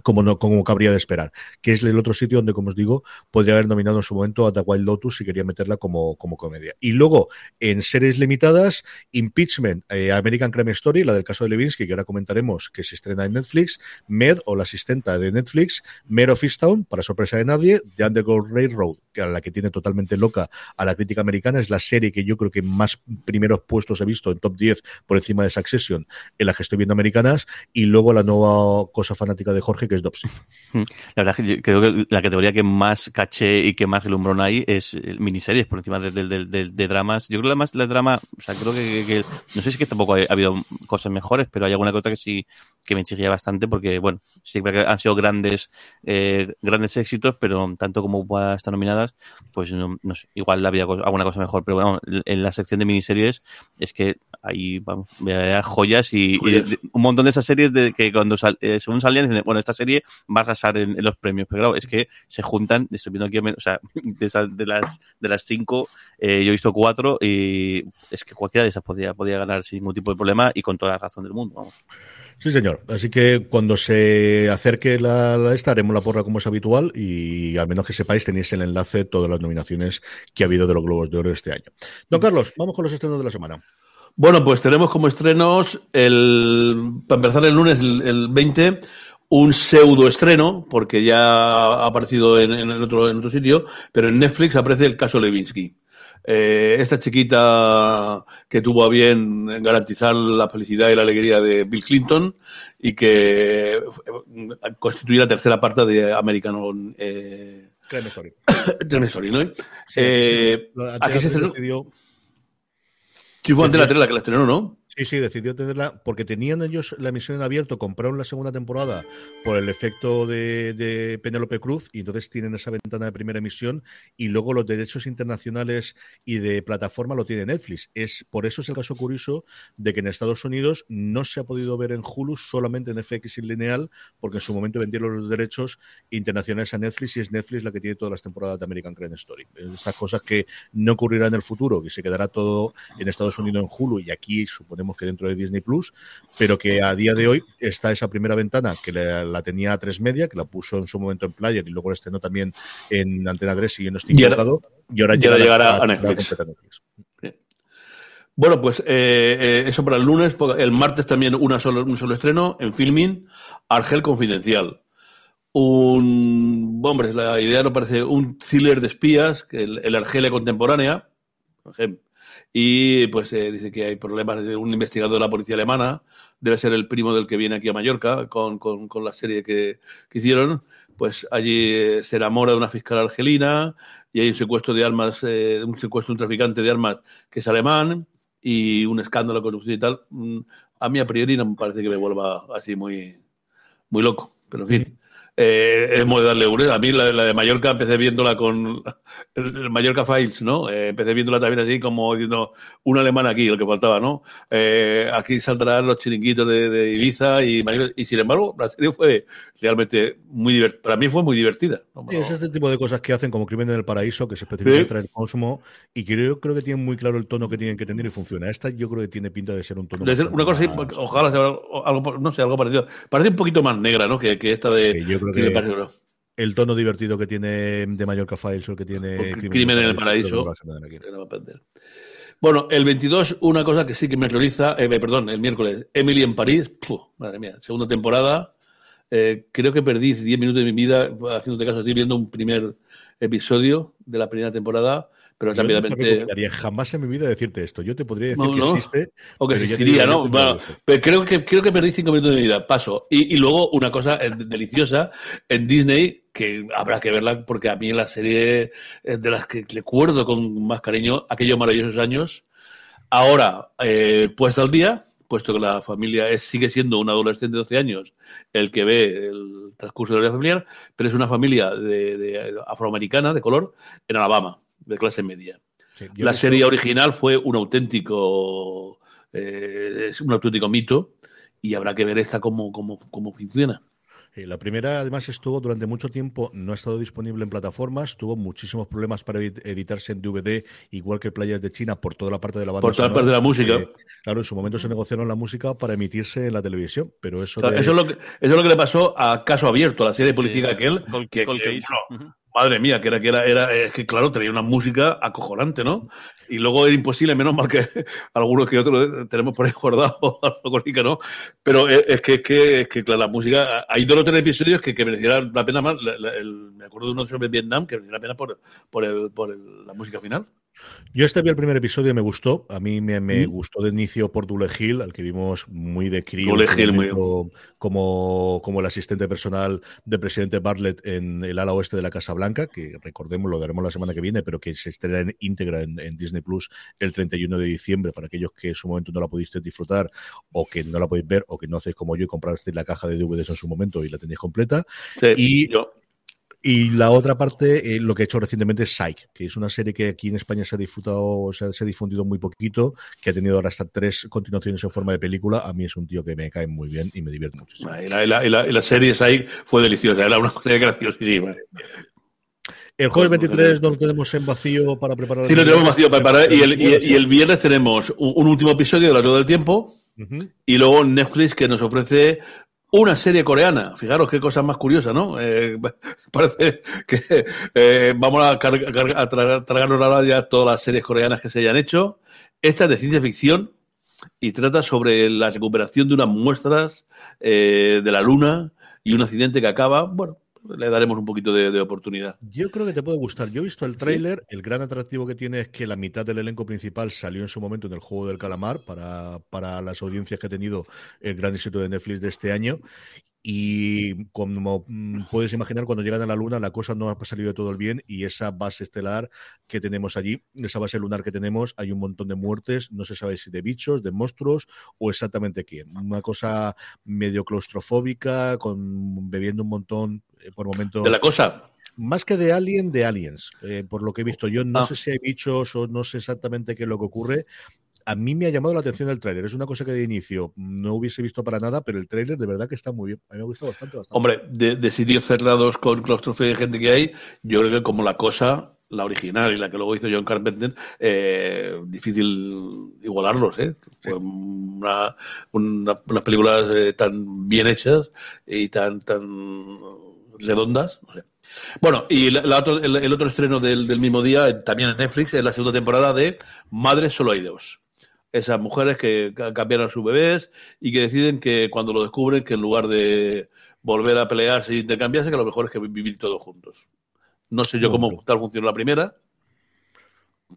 como no como cabría de esperar, que es el otro sitio donde, como os digo, podría haber nominado en su momento a The Wild Lotus si quería meterla como, como comedia. Y luego, en series limitadas, Impeachment, eh, American Crime Story, la del caso de Levinsky, que ahora comentaremos, que se estrena en Netflix, Med, o la asistenta de Netflix, Mare of Easttown, para sorpresa de nadie, The Underground Railroad, a la que tiene totalmente loca a la crítica americana, es la serie que yo creo que más primeros puestos he visto en top 10 por encima de Succession, en la que estoy viendo americanas, y luego la nueva cosa fanática de Jorge, que es Dopsy. La verdad es que yo creo que la categoría que más caché y que más relumbrón hay es miniseries por encima de, de, de, dramas. Yo creo que más la drama, o sea, creo que, no sé si es que tampoco ha, habido cosas mejores, pero hay alguna cosa que sí que me exigía bastante porque, bueno, sí que han sido grandes eh, grandes éxitos, pero tanto como pueda estar pues no, no sé, igual había alguna cosa mejor, pero bueno, en la sección de miniseries es que hay vamos, joyas y, y, un montón de esas series de que cuando sal, eh, según salían dicen, bueno, esta serie va a arrasar en, en, los premios, pero claro, es que se juntan, estoy viendo aquí, o sea, de, esas, de las de las cinco, eh, yo he visto cuatro y es que cualquiera de esas podía, podía ganar sin ningún tipo de problema y con toda la razón del mundo, vamos. Sí, señor. Así que cuando se acerque la, la esta, haremos la porra como es habitual y al menos que sepáis, tenéis el enlace de todas las nominaciones que ha habido de los Globos de Oro este año. Don Carlos, vamos con los estrenos de la semana. Bueno, pues tenemos como estrenos, el, para empezar el lunes, el, el 20, un pseudo estreno, porque ya ha aparecido en, en, otro, en otro sitio, pero en Netflix aparece el caso Levinsky. Eh, esta chiquita que tuvo a bien garantizar la felicidad y la alegría de Bill Clinton y que constituye la tercera parte de American eh, Crime Story. Crime Story, ¿no? eh, aquí se decidió... Sí, fue ante la 3 la que la estrenó, ¿no? Sí, sí, decidió tenerla porque tenían ellos la emisión en abierto, compraron la segunda temporada por el efecto de, de Penélope Cruz y entonces tienen esa ventana de primera emisión y luego los derechos internacionales y de plataforma lo tiene Netflix. Es por eso es el caso curioso de que en Estados Unidos no se ha podido ver en Hulu solamente en FX y lineal porque en su momento vendieron los derechos internacionales a Netflix y es Netflix la que tiene todas las temporadas de American Crime Story. Esas cosas que no ocurrirán en el futuro, que se quedará todo en Estados Unidos en Hulu y aquí supone que dentro de Disney Plus, pero que a día de hoy está esa primera ventana que la, tenía a tres media, que la puso en su momento en Player y luego la estrenó también en Antena 3 y en estoy y ahora, y ahora llegará a, Netflix. Bueno, pues eh, eh, eso para el lunes. El martes también una solo, un solo estreno en Filming, Argel Confidencial. Un, hombre, la idea no parece un thriller de espías, que el, el Argelia contemporánea, por ejemplo, y pues eh, dice que hay problemas de un investigador de la policía alemana, debe ser el primo del que viene aquí a Mallorca con, con, la serie que, que, hicieron, pues allí eh, se enamora de una fiscal argelina y hay un secuestro de armas, eh, un secuestro de un traficante de armas que es alemán y un escándalo de corrupción y tal. Mm, a mí a priori no me parece que me vuelva así muy, muy loco, pero en fin eh, hemos de darle una. A mí la, de Mallorca empecé viéndola con el, Mallorca Files, ¿no? Eh, empecé viéndola también así como diciendo un alemán aquí, el que faltaba, ¿no? Eh, aquí saldrán los chiringuitos de, Ibiza y, y sin embargo la serie fue realmente muy divertida. Para mí fue muy divertida. es este tipo de cosas que hacen como Crimen en el Paraíso, que se especializa en traer consumo y que yo creo que tienen muy claro el tono que tienen que tener y funciona. Esta yo creo que tiene pinta de ser un tono. una cosa, ojalá sea algo, no sé, algo parecido. Parece un poquito más negra, ¿no? Que, esta de el tono divertido que tiene de Mallorca Files o que tiene Crimen, en el Paraíso. Bueno, el 22, una cosa que sí que me realiza, eh, perdón, el miércoles, Emily en París, madre mía, segunda temporada. Eh, creo que perdí 10 minutos de mi vida haciéndote caso, estoy viendo un primer episodio de la primera temporada pero rápidamente. jamás en mi vida decirte esto. Yo te podría decir que existe. O que existiría, ¿no? pero creo que, creo que perdí cinco minutos de mi vida. Paso. Y, luego una cosa eh, deliciosa en Disney, que habrá que verla, porque a mí la serie es de las que recuerdo con más cariño aquellos maravillosos años. Ahora, eh, puesta al día, puesto que la familia es, sigue siendo un adolescente de 12 años el que ve el transcurso de la vida familiar, pero es una familia de afroamericana, de color, en Alabama de clase media. la serie original fue un auténtico, eh, es un auténtico mito y habrá que ver esta cómo, cómo, cómo funciona. la primera, además, estuvo durante mucho tiempo, no ha estado disponible en plataformas, tuvo muchísimos problemas para editarse en DVD, igual que Playas de China, por toda la parte de la banda. Por toda la parte de la música. Eh, claro, en su momento se negociaron la música para emitirse en la televisión, pero eso. eso, es lo que, eso es lo que le pasó a Caso Abierto, la serie política aquel, que, Madre mía, que era que era, era, es que claro, tenía una música acojonante, ¿no? Y luego era imposible, menos mal que algunos que otros tenemos por ahí guardados, ¿no? Pero es que, es que, es que claro, la música, hay dos o tres episodios que, que la pena más, me acuerdo de uno sobre Vietnam, que merecía la pena por, por, el, por la música final. Yo este vi el primer episodio y me gustó. A mí me, me mm. gustó de inicio por Dule Hill, al que vimos muy de crío. como, como el asistente personal del presidente Bartlett en el ala oeste de la Casa Blanca, que recordemos, lo daremos la semana que viene, pero que se estrena en íntegra en, Disney Plus el 31 de diciembre para aquellos que en su momento no la pudiste disfrutar o que no la podéis ver o que no hacéis como yo y comprasteis la caja de DVDs en su momento y la tenéis completa. y yo y la otra parte, eh, lo que he hecho recientemente es Psych, que es una serie que aquí en España se ha disfrutado, se ha, difundido muy poquito, que ha tenido ahora hasta tres continuaciones en forma de película. A mí es un tío que me cae muy bien y me divierte muchísimo. Y la, y la, serie Psych fue deliciosa, era una serie graciosísima. El jueves 23 lo tenemos en vacío para preparar. Sí, lo tenemos vacío para preparar. Y el, y, el viernes tenemos un, último episodio de La Rueda del Tiempo. Y luego Netflix que nos ofrece una serie coreana. Fijaros qué cosa más curiosa, ¿no? Eh, parece que eh, vamos a, a tragarnos ahora todas las series coreanas que se hayan hecho. Esta es de ciencia ficción y trata sobre la recuperación de unas muestras eh, de la Luna y un accidente que acaba, bueno, le daremos un poquito de, oportunidad. Yo creo que te puede gustar. Yo he visto el tráiler. El gran atractivo que tiene es que la mitad del elenco principal salió en su momento en el juego del calamar para, para las audiencias que ha tenido el gran éxito de Netflix de este año. Y como mm, puedes imaginar, cuando llegan a la Luna, la cosa no ha salido de todo el bien y esa base estelar que tenemos allí, esa base lunar que tenemos, hay un montón de muertes, no se sabe si de bichos, de monstruos o exactamente quién. Una cosa medio claustrofóbica, con bebiendo un montón eh, por momentos. De la cosa. Más que de Alien, de Aliens, eh, por lo que he visto. Yo no Ah. sé si hay bichos o no sé exactamente qué es lo que ocurre. A mí me ha llamado la atención el tráiler. Es una cosa que de inicio no hubiese visto para nada, pero el tráiler de verdad que está muy bien. A mí me ha gustado bastante. bastante. Hombre, de, de sitios cerrados con claustrofobia y gente que hay, yo creo que como la cosa, la original y la que luego hizo John Carpenter, eh, difícil igualarlos, ¿eh? Fue una, una- unas películas eh, tan bien hechas y tan, tan redondas, no sé. Bueno, y la- la otro- el, el otro estreno del, del mismo día, eh, también en Netflix, es la segunda temporada de Madres Solo hay dos. Esas mujeres que ca- cambiaron a sus bebés y que deciden que cuando lo descubren, que en lugar de volver a pelearse e intercambiarse, que lo mejor es que vi- vivir todos juntos. No sé yo cómo tal funciona la primera.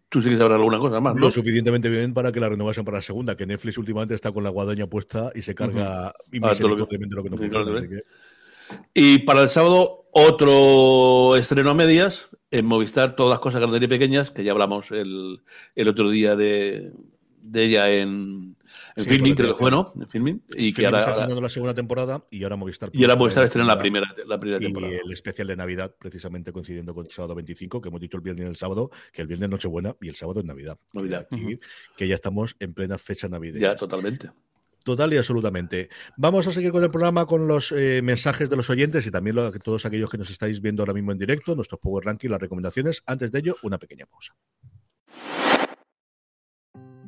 Tú sí que sabrás alguna cosa más, ¿no? Lo suficientemente bien para que la renovasen para la segunda, que Netflix últimamente está con la guadaña puesta y se carga Ah, lo que no funciona. que- Y para el sábado, otro estreno a medias en Movistar, todas las cosas grandes y pequeñas, que ya hablamos el, el otro día de, de ella en, en Sí, filming, creo que fue, ¿no? En filming. Y que ahora, está la segunda temporada y ahora Movistar y ahora Movistar estrena la primera, la primera y temporada. el especial de Navidad, precisamente coincidiendo con el sábado 25, que hemos dicho el viernes y el sábado, que el viernes es Nochebuena y el sábado es Navidad. Navidad. Que ya estamos en plena fecha navideña. Ya, totalmente. Total y absolutamente. Vamos a seguir con el programa con los eh, mensajes de los oyentes y también lo- todos aquellos que nos estáis viendo ahora mismo en directo, nuestros Power Ranking, las recomendaciones. Antes de ello, una pequeña pausa.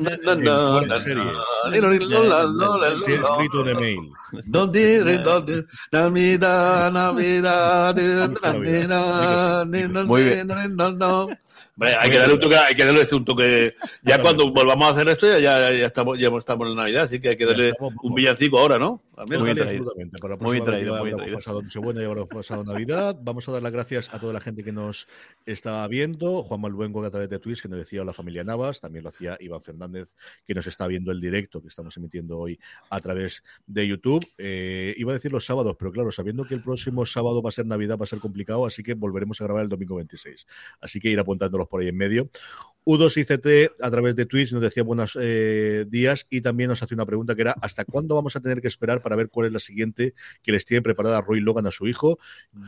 De escrito. Navidad, Muy bien. Hay que darle un toque, hay que darle un toque. Ya cuando volvamos a hacer esto, ya, ya, ya estamos, ya estamos en Navidad, así que hay que darle un villancico ahora, ¿no? Muy absolutamente. Para la Muy traído, muy traído. pasado Nochebuena y habremos pasado Navidad. Vamos a dar las gracias a toda la gente que nos está viendo. Juan Malbuengo que a través de Twitch, que nos decía la familia Navas. También lo hacía Iván Fernández, que nos está viendo el directo que estamos emitiendo hoy a través de YouTube. Eh, iba a decir los sábados, pero claro, sabiendo que el próximo sábado va a ser Navidad, va a ser complicado, así que volveremos a grabar el domingo 26. Así que ir apuntándolos por ahí en medio. U2 ICT a través de Twitch nos decía buenos eh, días y también nos hace una pregunta que era ¿hasta cuándo vamos a tener que esperar para ver cuál es la siguiente que les tiene preparada Roy Logan a su hijo?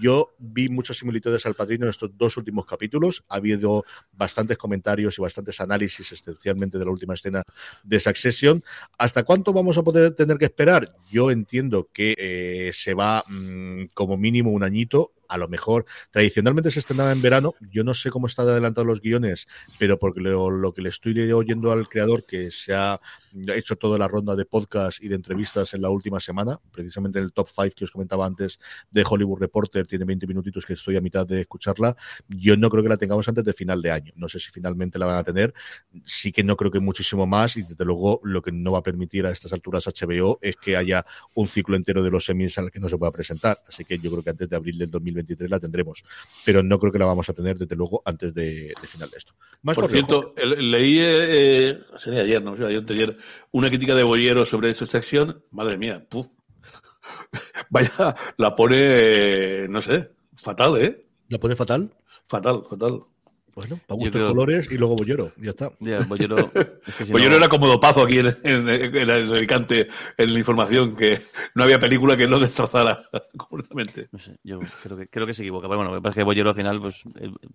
Yo vi muchas similitudes al padrino en estos dos últimos capítulos. Ha habido bastantes comentarios y bastantes análisis, esencialmente de la última escena de Succession. ¿Hasta cuánto vamos a poder tener que esperar? Yo entiendo que eh, se va mm, como mínimo un añito. A lo mejor, tradicionalmente se estrenaba en verano. Yo no sé cómo están adelantados los guiones, pero porque lo, que le estoy oyendo al creador, que se ha hecho toda la ronda de podcast y de entrevistas en la última semana, precisamente en el top 5 que os comentaba antes de Hollywood Reporter, tiene 20 minutitos que estoy a mitad de escucharla. Yo no creo que la tengamos antes de final de año. No sé si finalmente la van a tener. Sí que no creo que muchísimo más y desde luego lo que no va a permitir a estas alturas HBO es que haya un ciclo entero de los semis al que no se pueda presentar. Así que yo creo que antes de abril del 2023 la tendremos. Pero no creo que la vamos a tener desde luego antes de, de final de esto. Más Por cierto, el- leí, eh, eh, sería ayer, no sé, ayer, ayer, una crítica de Bollero sobre su sección. Madre mía, puf. Vaya, la pone, eh, no sé, fatal, ¿eh? ¿La pone fatal? Fatal, fatal. Bueno, para gustos colores y luego Bollero, ya está. Bollero, era como dopazo aquí en, en, el Alicante, en la información, que no había película que lo destrozara completamente. No sé, yo creo que, creo que se equivoca. Pero bueno, lo que pasa es que Bollero al final, pues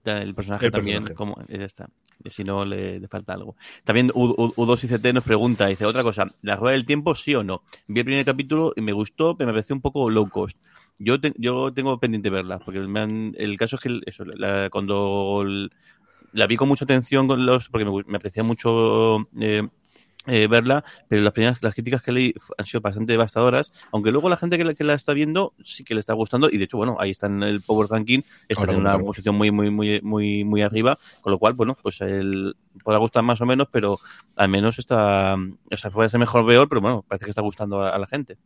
el, personaje también, como, ya está. Si no, le, falta algo. También U, 2 ICT nos pregunta, dice, otra cosa, ¿la rueda del tiempo sí o no? Vi el primer capítulo y me gustó, pero me pareció un poco low cost. Yo, yo tengo pendiente verla, porque me han, el caso es que eso, cuando la vi con mucha atención con los, porque me, me aprecía mucho eh, eh, verla, pero las primeras las críticas que leí han sido bastante devastadoras, aunque luego la gente que la, que la está viendo sí que le está gustando y de hecho, bueno, ahí está en el Power Ranking, está en una posición muy, muy, muy, muy, muy arriba, con lo cual, bueno, pues él podrá gustar más o menos, pero al menos está, o sea, puede ser mejor peor, pero bueno, parece que está gustando a la gente.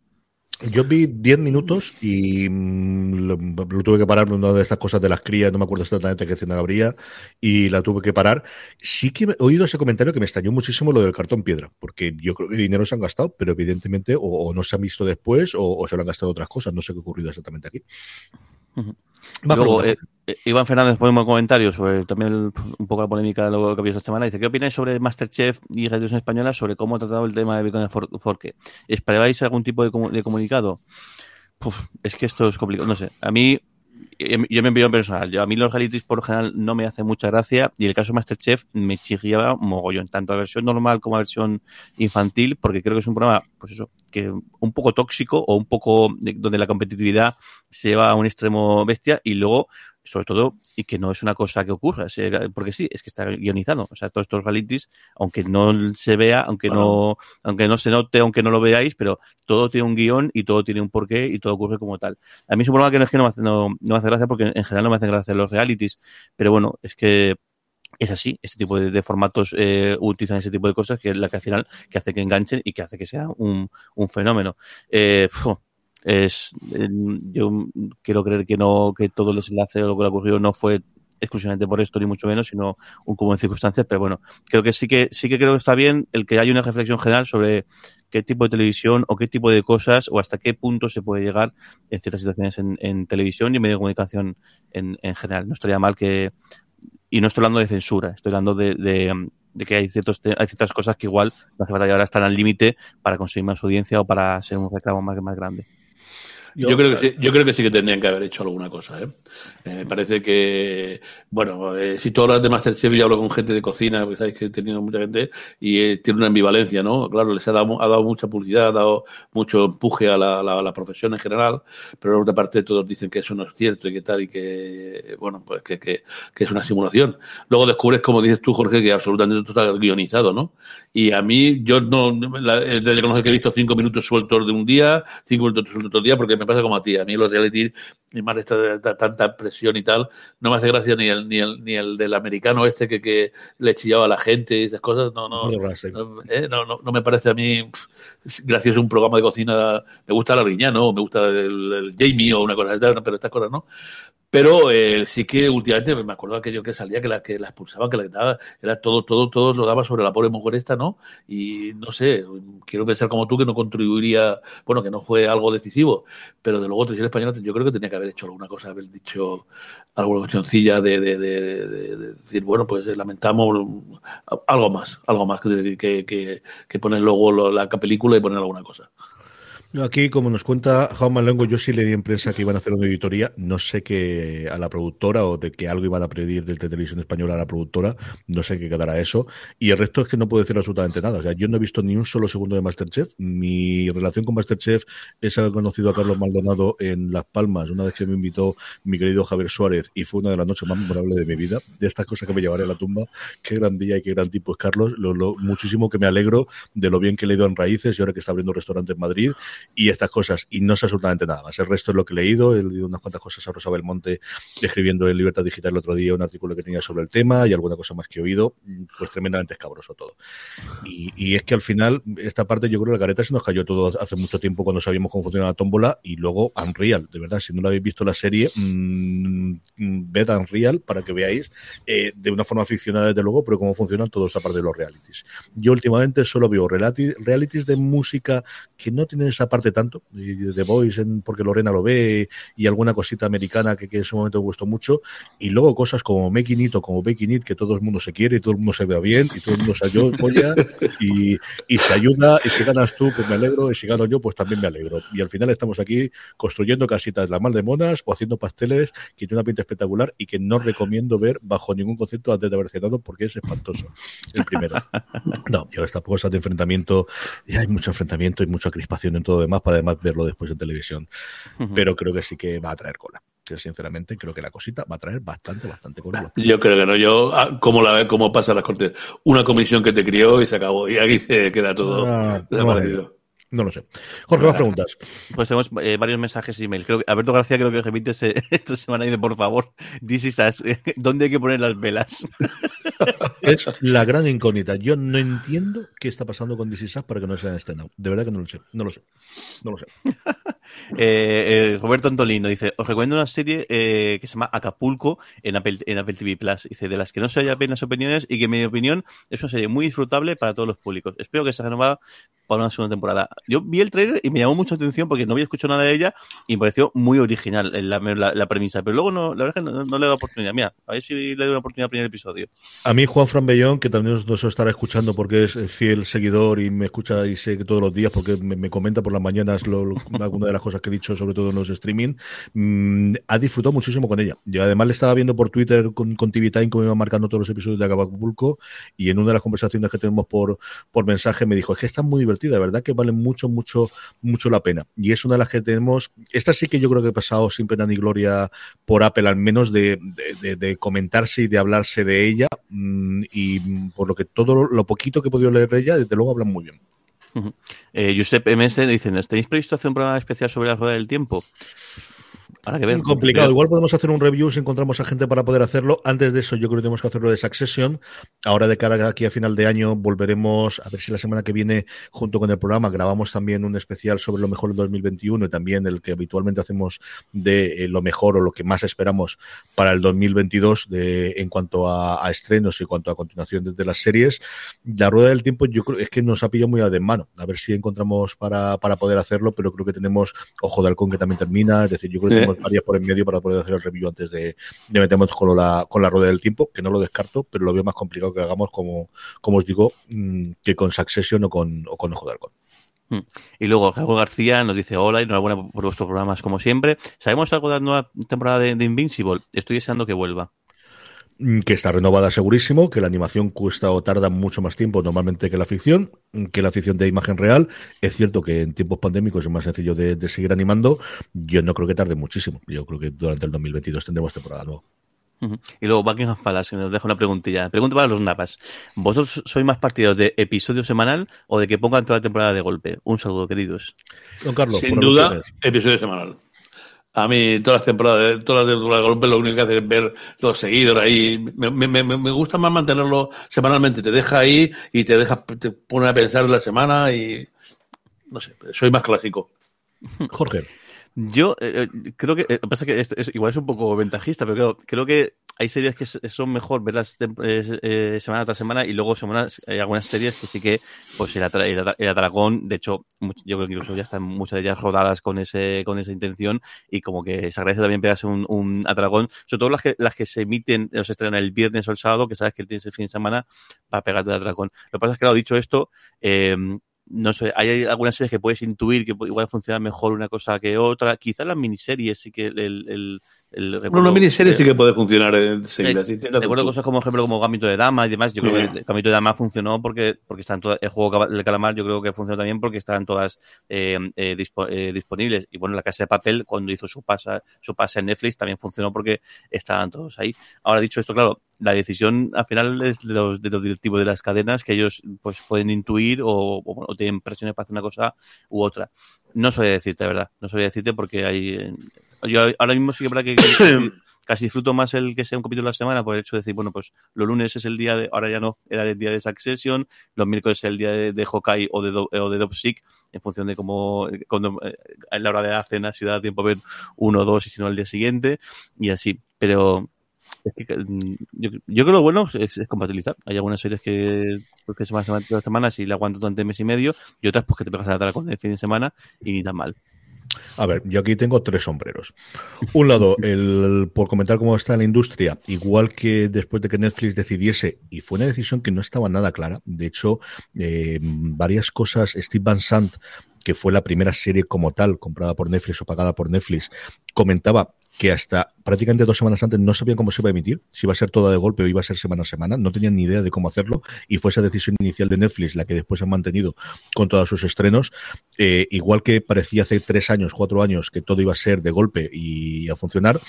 Yo vi 10 minutos y mm, lo, tuve que parar una de estas cosas de las crías, no me acuerdo exactamente qué escena habría, y la tuve que parar. Sí que he oído ese comentario que me extrañó muchísimo lo del cartón piedra, porque yo creo que dinero se han gastado, pero evidentemente o, no se han visto después o, se lo han gastado otras cosas. No sé qué ha ocurrido exactamente aquí. Luego, eh, eh, Iván Fernández pone un comentario sobre también un poco la polémica de lo que ha habido esta semana. Dice, ¿qué opináis sobre Masterchef y Televisión Española sobre cómo ha tratado el tema de Bitcoin Forque? ¿Esperabais algún tipo de, de comunicado? es que esto es complicado. No sé, a mí yo me envío en personal. Yo, a mí los realities por lo general no me hacen mucha gracia y el caso de Masterchef me chirriaba mogollón, tanto la versión normal como la versión infantil, porque creo que es un programa, pues eso, que un poco tóxico o un poco donde la competitividad se va a un extremo bestia y luego sobre todo, y que no es una cosa que ocurra, porque sí, es que está guionizado. O sea, todos estos realities, aunque no se vea, aunque no, aunque no se note, aunque no lo veáis, pero todo tiene un guion y todo tiene un porqué y todo ocurre como tal. A mí es un problema que no es que no me hace, no, no me hace gracia porque en general no me hacen gracia los realities, pero bueno, es que es así, este tipo de, formatos eh, utilizan ese tipo de cosas que es la que al final que hace que enganchen y que hace que sea un, un fenómeno. Eh, es yo quiero creer que no que todo el desenlace o lo que le ocurrido no fue exclusivamente por esto ni mucho menos sino un cúmulo de circunstancias pero bueno creo que sí que sí que creo que está bien el que haya una reflexión general sobre qué tipo de televisión o qué tipo de cosas o hasta qué punto se puede llegar en ciertas situaciones en, televisión y en medio de comunicación en, en, general no estaría mal que y no estoy hablando de censura estoy hablando de, de que hay, ciertos hay ciertas cosas que igual no hace falta llegar hasta al límite para conseguir más audiencia o para ser un reclamo más, más grande. Yo, creo que sí, yo creo que sí que tendrían que haber hecho alguna cosa. ¿eh? eh parece que, bueno, eh, si tú hablas de Masterchef, yo hablo con gente de cocina, porque sabéis que he tenido mucha gente, y eh, tiene una ambivalencia, ¿no? Claro, les ha dado, ha dado mucha publicidad, ha dado mucho empuje a la, la, profesión en general, pero por otra parte todos dicen que eso no es cierto y que tal, y que, bueno, pues que, que, que es una simulación. Luego descubres, como dices tú, Jorge, que absolutamente todo está guionizado, ¿no? Y a mí, yo no, desde que he visto cinco minutos sueltos de un día, cinco minutos sueltos otro día, porque me pasa como a ti. A mí los reality, y más esta, tanta presión y tal, no me hace gracia ni el, ni el, ni el del americano este que, que le chillaba a la gente y esas cosas. No, no, eh, no, no, no, me parece a mí gracioso un programa de cocina. Me gusta la riña, ¿no? Me gusta el, el Jamie o una cosa así, pero estas cosas no. Pero eh, sí que últimamente me acuerdo aquello que salía, que la, que la expulsaban, que la daba, era todo, todo, todo lo daba sobre la pobre mujer esta, ¿no? Y no sé, quiero pensar como tú que no contribuiría, bueno, que no fue algo decisivo, pero de luego Televisión Española yo creo que tenía que haber hecho alguna cosa, haber dicho alguna cuestioncilla de, de, de, de, decir, bueno, pues lamentamos algo más, algo más que, que, que, que poner luego la película y poner alguna cosa. Aquí, como nos cuenta Jaume Lengo, yo sí leí en prensa que iban a hacer una auditoría. No sé qué a la productora o de que algo iban a pedir de televisión española a la productora. No sé qué quedará eso. Y el resto es que no puedo decir absolutamente nada. O sea, yo no he visto ni un solo segundo de Masterchef. Mi relación con Masterchef es haber conocido a Carlos Maldonado en Las Palmas, una vez que me invitó mi querido Javier Suárez, y fue una de las noches más memorables de mi vida. De estas cosas que me llevaré a la tumba. Qué gran día y qué gran tipo es Carlos. Lo, muchísimo que me alegro de lo bien que le he ido en Raíces y ahora que está abriendo un restaurante en Madrid y estas cosas, y no sé absolutamente nada más. El resto es lo que he leído, he leído unas cuantas cosas a Rosa Belmonte escribiendo en Libertad Digital el otro día un artículo que tenía sobre el tema y alguna cosa más que he oído, pues tremendamente escabroso todo. Y, y es que al final, esta parte yo creo que la careta se nos cayó todo hace mucho tiempo cuando sabíamos cómo funcionaba la tómbola y luego Unreal, de verdad, si no lo habéis visto la serie, mmm, ved Unreal para que veáis eh, de una forma ficcionada desde luego, pero cómo funcionan toda esta parte de los realities. Yo últimamente solo veo realities de música que no tienen esa parte tanto, y Boys en, porque Lorena lo ve, y alguna cosita americana que, que en su momento me gustó mucho, y luego cosas como Making It o como Baking It, que todo el mundo se quiere y todo el mundo se vea bien, y todo el mundo se apoya, y, y se ayuda, y si ganas tú, pues me alegro, y si gano yo, pues también me alegro. Y al final estamos aquí construyendo casitas la mal de monas o haciendo pasteles que tiene una pinta espectacular y que no recomiendo ver bajo ningún concepto antes de haber cenado porque es espantoso. El primero. No, y estas cosas de enfrentamiento, y hay mucho enfrentamiento y mucha crispación en todo lo demás para además verlo después en televisión. Pero creo que sí que va a traer cola sinceramente creo que la cosita va a traer bastante, bastante cola. Yo creo que no, yo, ah, ¿cómo la cómo pasa las cortes? Una comisión que te crió y se acabó, y aquí se queda todo ah, no lo sé. Jorge, más preguntas. Pues tenemos eh, varios mensajes y emails. Creo que Alberto García creo que repite esta semana dice, por favor, this is ¿Dónde hay que poner las velas? es la gran incógnita. Yo no entiendo qué está pasando con This is para que no se hayan estrenado. De verdad que no lo sé. No lo sé. No lo sé. Eh, eh, Roberto Antolino dice, os recomiendo una serie que se llama Acapulco en Apple, en Apple TV Plus. Dice, de las que no se haya apenas opiniones y que en mi opinión es una serie muy disfrutable para todos los públicos. Espero que sea renovada para una segunda temporada. Yo vi el trailer y me llamó mucha atención porque no había escuchado nada de ella y me pareció muy original la, la, premisa, pero luego no, la verdad es que no, le he dado oportunidad. Mira, a ver si le doy una oportunidad al primer episodio. A mí Juan Fran Bellón, que también nos estará escuchando porque es fiel seguidor y me escucha y sé que todos los días porque me, comenta por las mañanas lo, alguna de las cosas que he dicho, sobre todo en los streaming, mm, ha disfrutado muchísimo con ella. Yo además le estaba viendo por Twitter con, con TV Time como iba marcando todos los episodios de Acapulco y en una de las conversaciones que tenemos por, por mensaje me dijo, es que está muy divertida, ¿verdad? Que vale mucho, mucho, mucho la pena. Y es una de las que tenemos, esta sí que yo creo que he pasado sin pena ni gloria por Apple, al menos de, comentarse y de hablarse de ella. Mm, y por lo que todo lo, poquito que he podido leer de ella, desde luego hablan muy bien. eh, Josep MS dice, ¿tenéis previsto hacer un programa especial sobre la rueda del tiempo? Que ver. Complicado. Igual podemos hacer un review si encontramos a gente para poder hacerlo. Antes de eso, yo creo que tenemos que hacerlo de Succession. Ahora, de cara aquí a final de año, volveremos a ver si la semana que viene, junto con el programa, grabamos también un especial sobre lo mejor del 2021 y también el que habitualmente hacemos de eh, lo mejor o lo que más esperamos para el 2022 de, en cuanto a, estrenos y en cuanto a continuación de, las series. La rueda del tiempo, yo creo es que nos ha pillado muy de mano. A ver si encontramos para, para poder hacerlo, pero creo que tenemos Ojo de Halcón que también termina. Es decir, yo creo que tenemos varias por en medio para poder hacer el review antes de, de meternos con la, con la rueda del tiempo, que no lo descarto, pero lo veo más complicado que hagamos, como, como os digo, mm, que con Succession o con, o con Ojo de Halcón. Hmm. Y luego Jacobo García nos dice hola y enhorabuena por vuestros programas como siempre. ¿Sabemos algo de la nueva temporada de Invincible? Estoy deseando que vuelva. Que está renovada segurísimo, que la animación cuesta o tarda mucho más tiempo normalmente que la ficción, que la ficción de imagen real. Es cierto que en tiempos pandémicos es más sencillo de, seguir animando. Yo no creo que tarde muchísimo. Yo creo que durante el 2022 tendremos temporada nueva. Y luego Buckingham Palace, que nos deja una preguntilla. Pregunta para los napas. ¿Vosotros sois más partidos de episodio semanal o de que pongan toda la temporada de golpe? Un saludo, queridos. Don Carlos. Sin duda, episodio semanal. A mí todas las temporadas, todas las temporadas de golpe lo único que hace es ver los seguidores ahí. Me, gusta más mantenerlo semanalmente. Te deja ahí y te deja, te pone a pensar en la semana y no sé, soy más clásico. Jorge. Yo eh, eh, creo que, eh, pasa que igual es un poco ventajista, pero creo, creo que hay series que son mejor verlas semana tras semana y luego semanas, hay algunas series que sí que, pues el, el, Atragón, de hecho, yo creo que incluso ya están muchas de ellas rodadas con ese con esa intención y como que se agradece también pegarse un, un Atragón, sobre todo las que, las que se emiten o se estrenan el viernes o el sábado, que sabes que tienes el fin de semana para pegarte el Atragón. Lo que pasa es que, claro, dicho esto, eh, no sé, hay algunas series que puedes intuir que igual funciona mejor una cosa que otra. Quizás las miniseries sí que el, el, el bueno, una miniserie sí que puede funcionar enseguida. Sí, recuerdo cosas como, ejemplo, como Gambito de Dama y demás. Yo creo que el Gambito de Dama funcionó porque, porque están todas, el juego del calamar yo creo que funcionó también porque estaban todas eh, eh, eh, disponibles. Y bueno, la Casa de Papel, cuando hizo su pasa, su pase en Netflix, también funcionó porque estaban todos ahí. Ahora, dicho esto, claro, la decisión al final es de los, de los directivos de las cadenas que ellos pues pueden intuir o, o, tienen presiones para hacer una cosa u otra. No sabía decirte, verdad. No sabía decirte porque hay yo ahora mismo sí que para que, casi disfruto más el que sea un capítulo a la semana por el hecho de decir, bueno, pues los lunes es el día de, ahora ya no, era el día de Succession, los miércoles es el día de, de Hawkeye o de, o de en función de cómo, cuando, eh, a la hora de la cena, si da tiempo a ver uno o dos y si no el día siguiente, y así. Pero mm, yo, creo que lo bueno es, compatibilizar. Hay algunas series que, pues, que se van a semana, semanas y la aguantas durante mes y medio, y otras pues que te pegas a la con el fin de semana y ni tan mal. A ver, yo aquí tengo tres sombreros. Un lado, el, por comentar cómo está la industria, igual que después de que Netflix decidiese, y fue una decisión que no estaba nada clara. De hecho, eh, varias cosas, Steve Van Sant que fue la primera serie como tal, comprada por Netflix o pagada por Netflix, comentaba que hasta prácticamente dos semanas antes no sabían cómo se iba a emitir, si iba a ser toda de golpe o iba a ser semana a semana, no tenían ni idea de cómo hacerlo y fue esa decisión inicial de Netflix la que después han mantenido con todos sus estrenos, eh, igual que parecía hace tres años, cuatro años que todo iba a ser de golpe y a funcionar,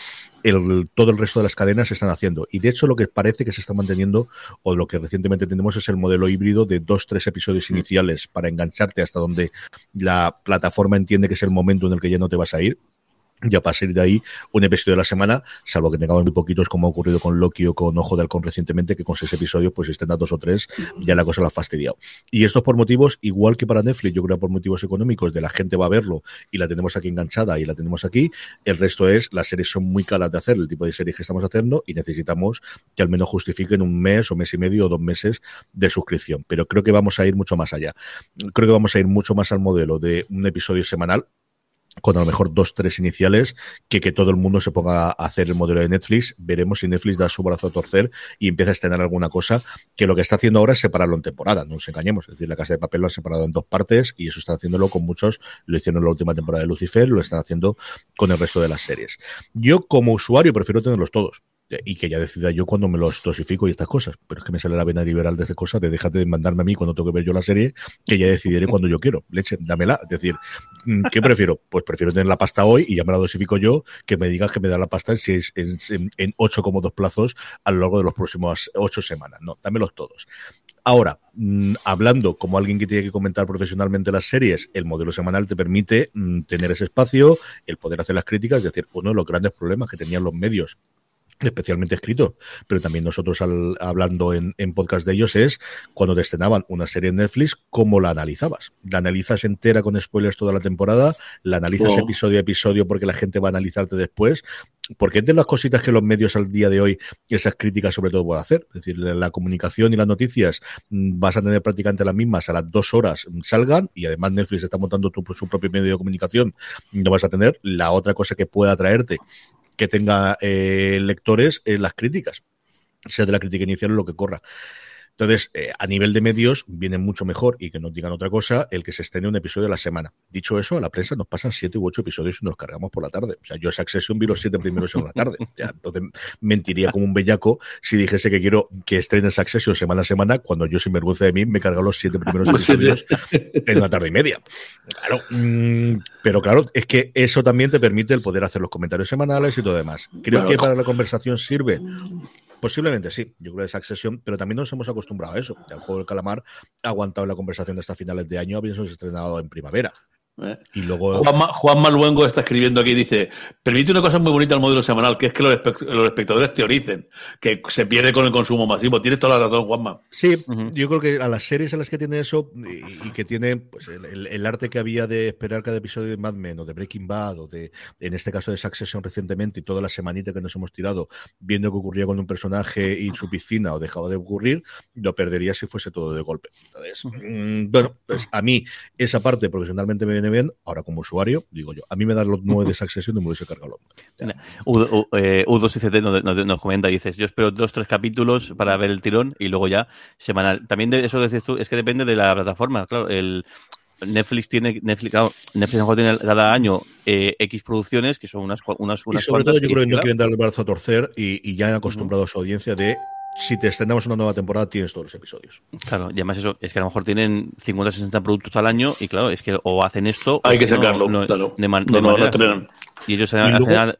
el, todo el resto de las cadenas se están haciendo. Y de hecho lo que parece que se está manteniendo o lo que recientemente tenemos es el modelo híbrido de dos, tres episodios iniciales para engancharte hasta donde la plataforma entiende que es el momento en el que ya no te vas a ir y a partir de ahí, un episodio de la semana, salvo que tengamos muy poquitos, como ha ocurrido con Loki o con Ojo de Halcón recientemente, que con seis episodios, pues estén a dos o tres, ya la cosa la ha fastidiado. Y esto por motivos, igual que para Netflix, yo creo por motivos económicos, de la gente va a verlo y la tenemos aquí enganchada y la tenemos aquí. El resto es, las series son muy caras de hacer, el tipo de series que estamos haciendo, y necesitamos que al menos justifiquen un mes o mes y medio o dos meses de suscripción. Pero creo que vamos a ir mucho más allá. Creo que vamos a ir mucho más al modelo de un episodio semanal, con a lo mejor dos, tres iniciales, que que todo el mundo se ponga a hacer el modelo de Netflix. Veremos si Netflix da su brazo a torcer y empieza a estrenar alguna cosa, que lo que está haciendo ahora es separarlo en temporada, no nos engañemos. Es decir, la Casa de Papel lo ha separado en dos partes y eso está haciéndolo con muchos, lo hicieron en la última temporada de Lucifer, lo están haciendo con el resto de las series. Yo como usuario prefiero tenerlos todos y que ya decida yo cuando me los dosifico y estas cosas. Pero es que me sale la vena liberal de estas cosas de déjate de mandarme a mí cuando tengo que ver yo la serie, que ya decidiré cuando yo quiero. Leche, dámela. Es decir, mm, ¿qué prefiero? Pues prefiero tener la pasta hoy y ya me la dosifico yo, que me digas que me da la pasta en, seis, en, en, en ocho cómodos plazos a lo largo de los próximos ocho semanas. No, dámelos todos. Ahora, mm, hablando como alguien que tiene que comentar profesionalmente las series, el modelo semanal te permite mm, tener ese espacio, el poder hacer las críticas, es decir, uno de los grandes problemas que tenían los medios especialmente escrito, pero también nosotros hablando en, podcast de ellos es cuando te estrenaban una serie en Netflix, ¿cómo la analizabas? ¿La analizas entera con spoilers toda la temporada? ¿La analizas episodio a episodio porque la gente va a analizarte después? Porque es de las cositas que los medios al día de hoy, esas críticas sobre todo pueden hacer. Es decir, la comunicación y las noticias mm, vas a tener prácticamente las mismas a las dos horas mm, salgan y además Netflix está montando su propio medio de comunicación, no vas a tener la otra cosa que pueda traerte que tenga eh, lectores en las críticas, sea de la crítica inicial o lo que corra. Entonces, eh, a nivel de medios, viene mucho mejor y que nos digan otra cosa el que se estrene un episodio de la semana. Dicho eso, a la prensa nos pasan siete u ocho episodios y nos cargamos por la tarde. O sea, yo esa Accession vi los siete primeros en una tarde. entonces, mentiría como un bellaco si dijese que quiero que estrenen Succession semana a semana cuando yo, sin vergüenza de mí, me cargo los siete primeros episodios en una tarde y media. Claro, mm, pero claro, es que eso también te permite el poder hacer los comentarios semanales y todo demás. Creo que para la conversación sirve Posiblemente sí, yo creo que es accesión, pero también nos hemos acostumbrado a eso. El juego del calamar ha aguantado la conversación de hasta finales de año, habiendo estrenado en primavera. ¿Eh? Y luego... Juan, Juan Maluengo está escribiendo aquí, dice, permite una cosa muy bonita al modelo semanal, que es que los, espectadores teoricen, que se pierde con el consumo masivo. Tienes toda la razón, Juanma. Sí, yo creo que a las series en las que tiene eso y, que tiene pues, el, arte que había de esperar cada episodio de Mad Men o de Breaking Bad o de, en este caso de Succession recientemente y toda la semanita que nos hemos tirado viendo qué ocurría con un personaje y su piscina o dejaba de ocurrir, lo perdería si fuese todo de golpe. Entonces, mm, bueno, pues a mí esa parte profesionalmente me viene bien. Ahora, como usuario, digo yo, a mí me dan los nueve de Succession y me hubiese cargado los U2ICT nos, comenta, dices, yo espero dos, tres capítulos para ver el tirón y luego ya semanal. También de eso dices tú, es que depende de la plataforma, claro, el Netflix tiene Netflix, Netflix tiene cada año eh, X producciones que son unas unas unas y sobre todo yo creo que no quieren dar el brazo a torcer y, y ya han acostumbrado a su audiencia de si te extendemos una nueva temporada, tienes todos los episodios. Claro, y además eso, es que a lo mejor tienen 50, 60 productos al año y claro, es que o hacen esto... Hay que sacarlo, claro. De, man, no, no, y ellos y luego,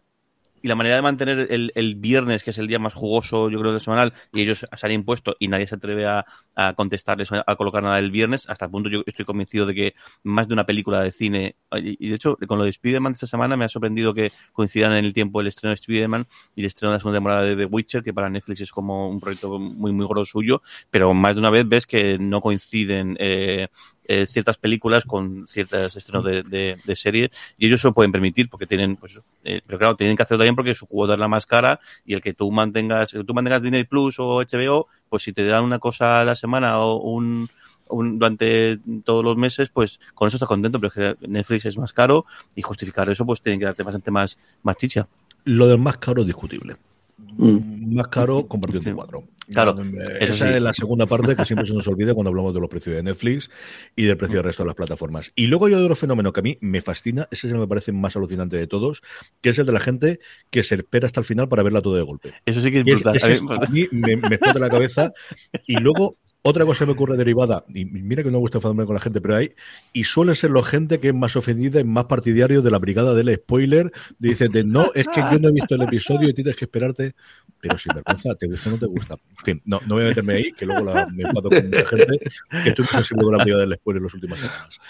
la manera de mantener el, el, viernes, que es el día más jugoso, yo creo, del semanal, y ellos se han impuesto y nadie se atreve a, a contestarles, a colocar nada el viernes, hasta el punto yo estoy convencido de que más de una película de cine, y de hecho, con lo de Spider-Man esta semana me ha sorprendido que coincidan en el tiempo el estreno de Spider-Man y el estreno de la segunda temporada de The Witcher, que para Netflix es como un proyecto muy, muy grosso suyo, pero más de una vez ves que no coinciden eh, eh, ciertas películas con ciertos estrenos de, de, series y ellos se lo pueden permitir porque tienen, pues, eh, pero claro, tienen que hacerlo también porque su cuota es la más cara y el que tú mantengas, tú mantengas Disney Plus o HBO, pues si te dan una cosa a la semana o un, un, durante todos los meses, pues con eso estás contento, pero es que Netflix es más caro y justificar eso, pues tienen que darte bastante más, más chicha. Lo del más caro es discutible. Mm. Más caro compartido cuatro. Claro, esa sí. es la segunda parte que siempre se nos olvida cuando hablamos de los precios de Netflix y del precio del resto de las plataformas. Y luego hay otro fenómeno que a mí me fascina, ese es el que me parece más alucinante de todos, que es el de la gente que se espera hasta el final para verla todo de golpe. Eso sí que es brutal. Es, a mí me, me explota la cabeza. Y luego otra cosa que me ocurre derivada, y mira que no me gusta enfadarme con la gente, pero hay, y suele ser la gente que es más ofendida y más partidario de la brigada del spoiler, dice de no, es que yo no he visto el episodio y tienes que esperarte, pero sin vergüenza, ¿te gusta o no te gusta? En fin, no, no voy a meterme ahí, que luego la, me enfado con mucha gente que estoy sensible con la brigada del spoiler en las últimas semanas.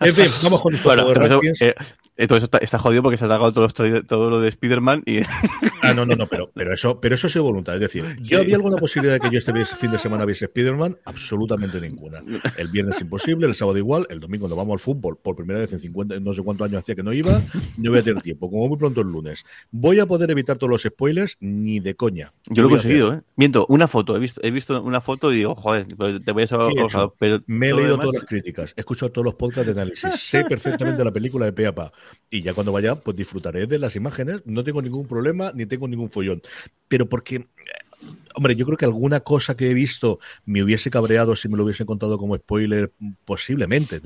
En fin, vamos con bueno, pero eso, eh, todo eso está, está, jodido porque se ha tragado todo, todo lo de Spider-Man y... Ah, no, no, no, pero, pero eso pero eso es voluntad. Es decir, ¿yo sí. había alguna posibilidad de que yo este fin de semana viese Spider-Man? Absolutamente ninguna. El viernes imposible, el sábado igual, el domingo nos vamos al fútbol por primera vez en 50, no sé cuántos años hacía que no iba, no voy a tener tiempo, como muy pronto el lunes. ¿Voy a poder evitar todos los spoilers? Ni de coña. Yo lo he conseguido, ¿eh? Miento, una foto, he visto, he visto una foto y digo, joder, te voy a saber cosas, pero Me he leído demás... todas las críticas, he escuchado todos los podcasts de análisis, sé perfectamente la película de Peapa y ya cuando vaya, pues disfrutaré de las imágenes, no tengo ningún problema ni tengo ningún follón. Pero porque Hombre, yo creo que alguna cosa que he visto me hubiese cabreado si me lo hubiese contado como spoiler, posiblemente.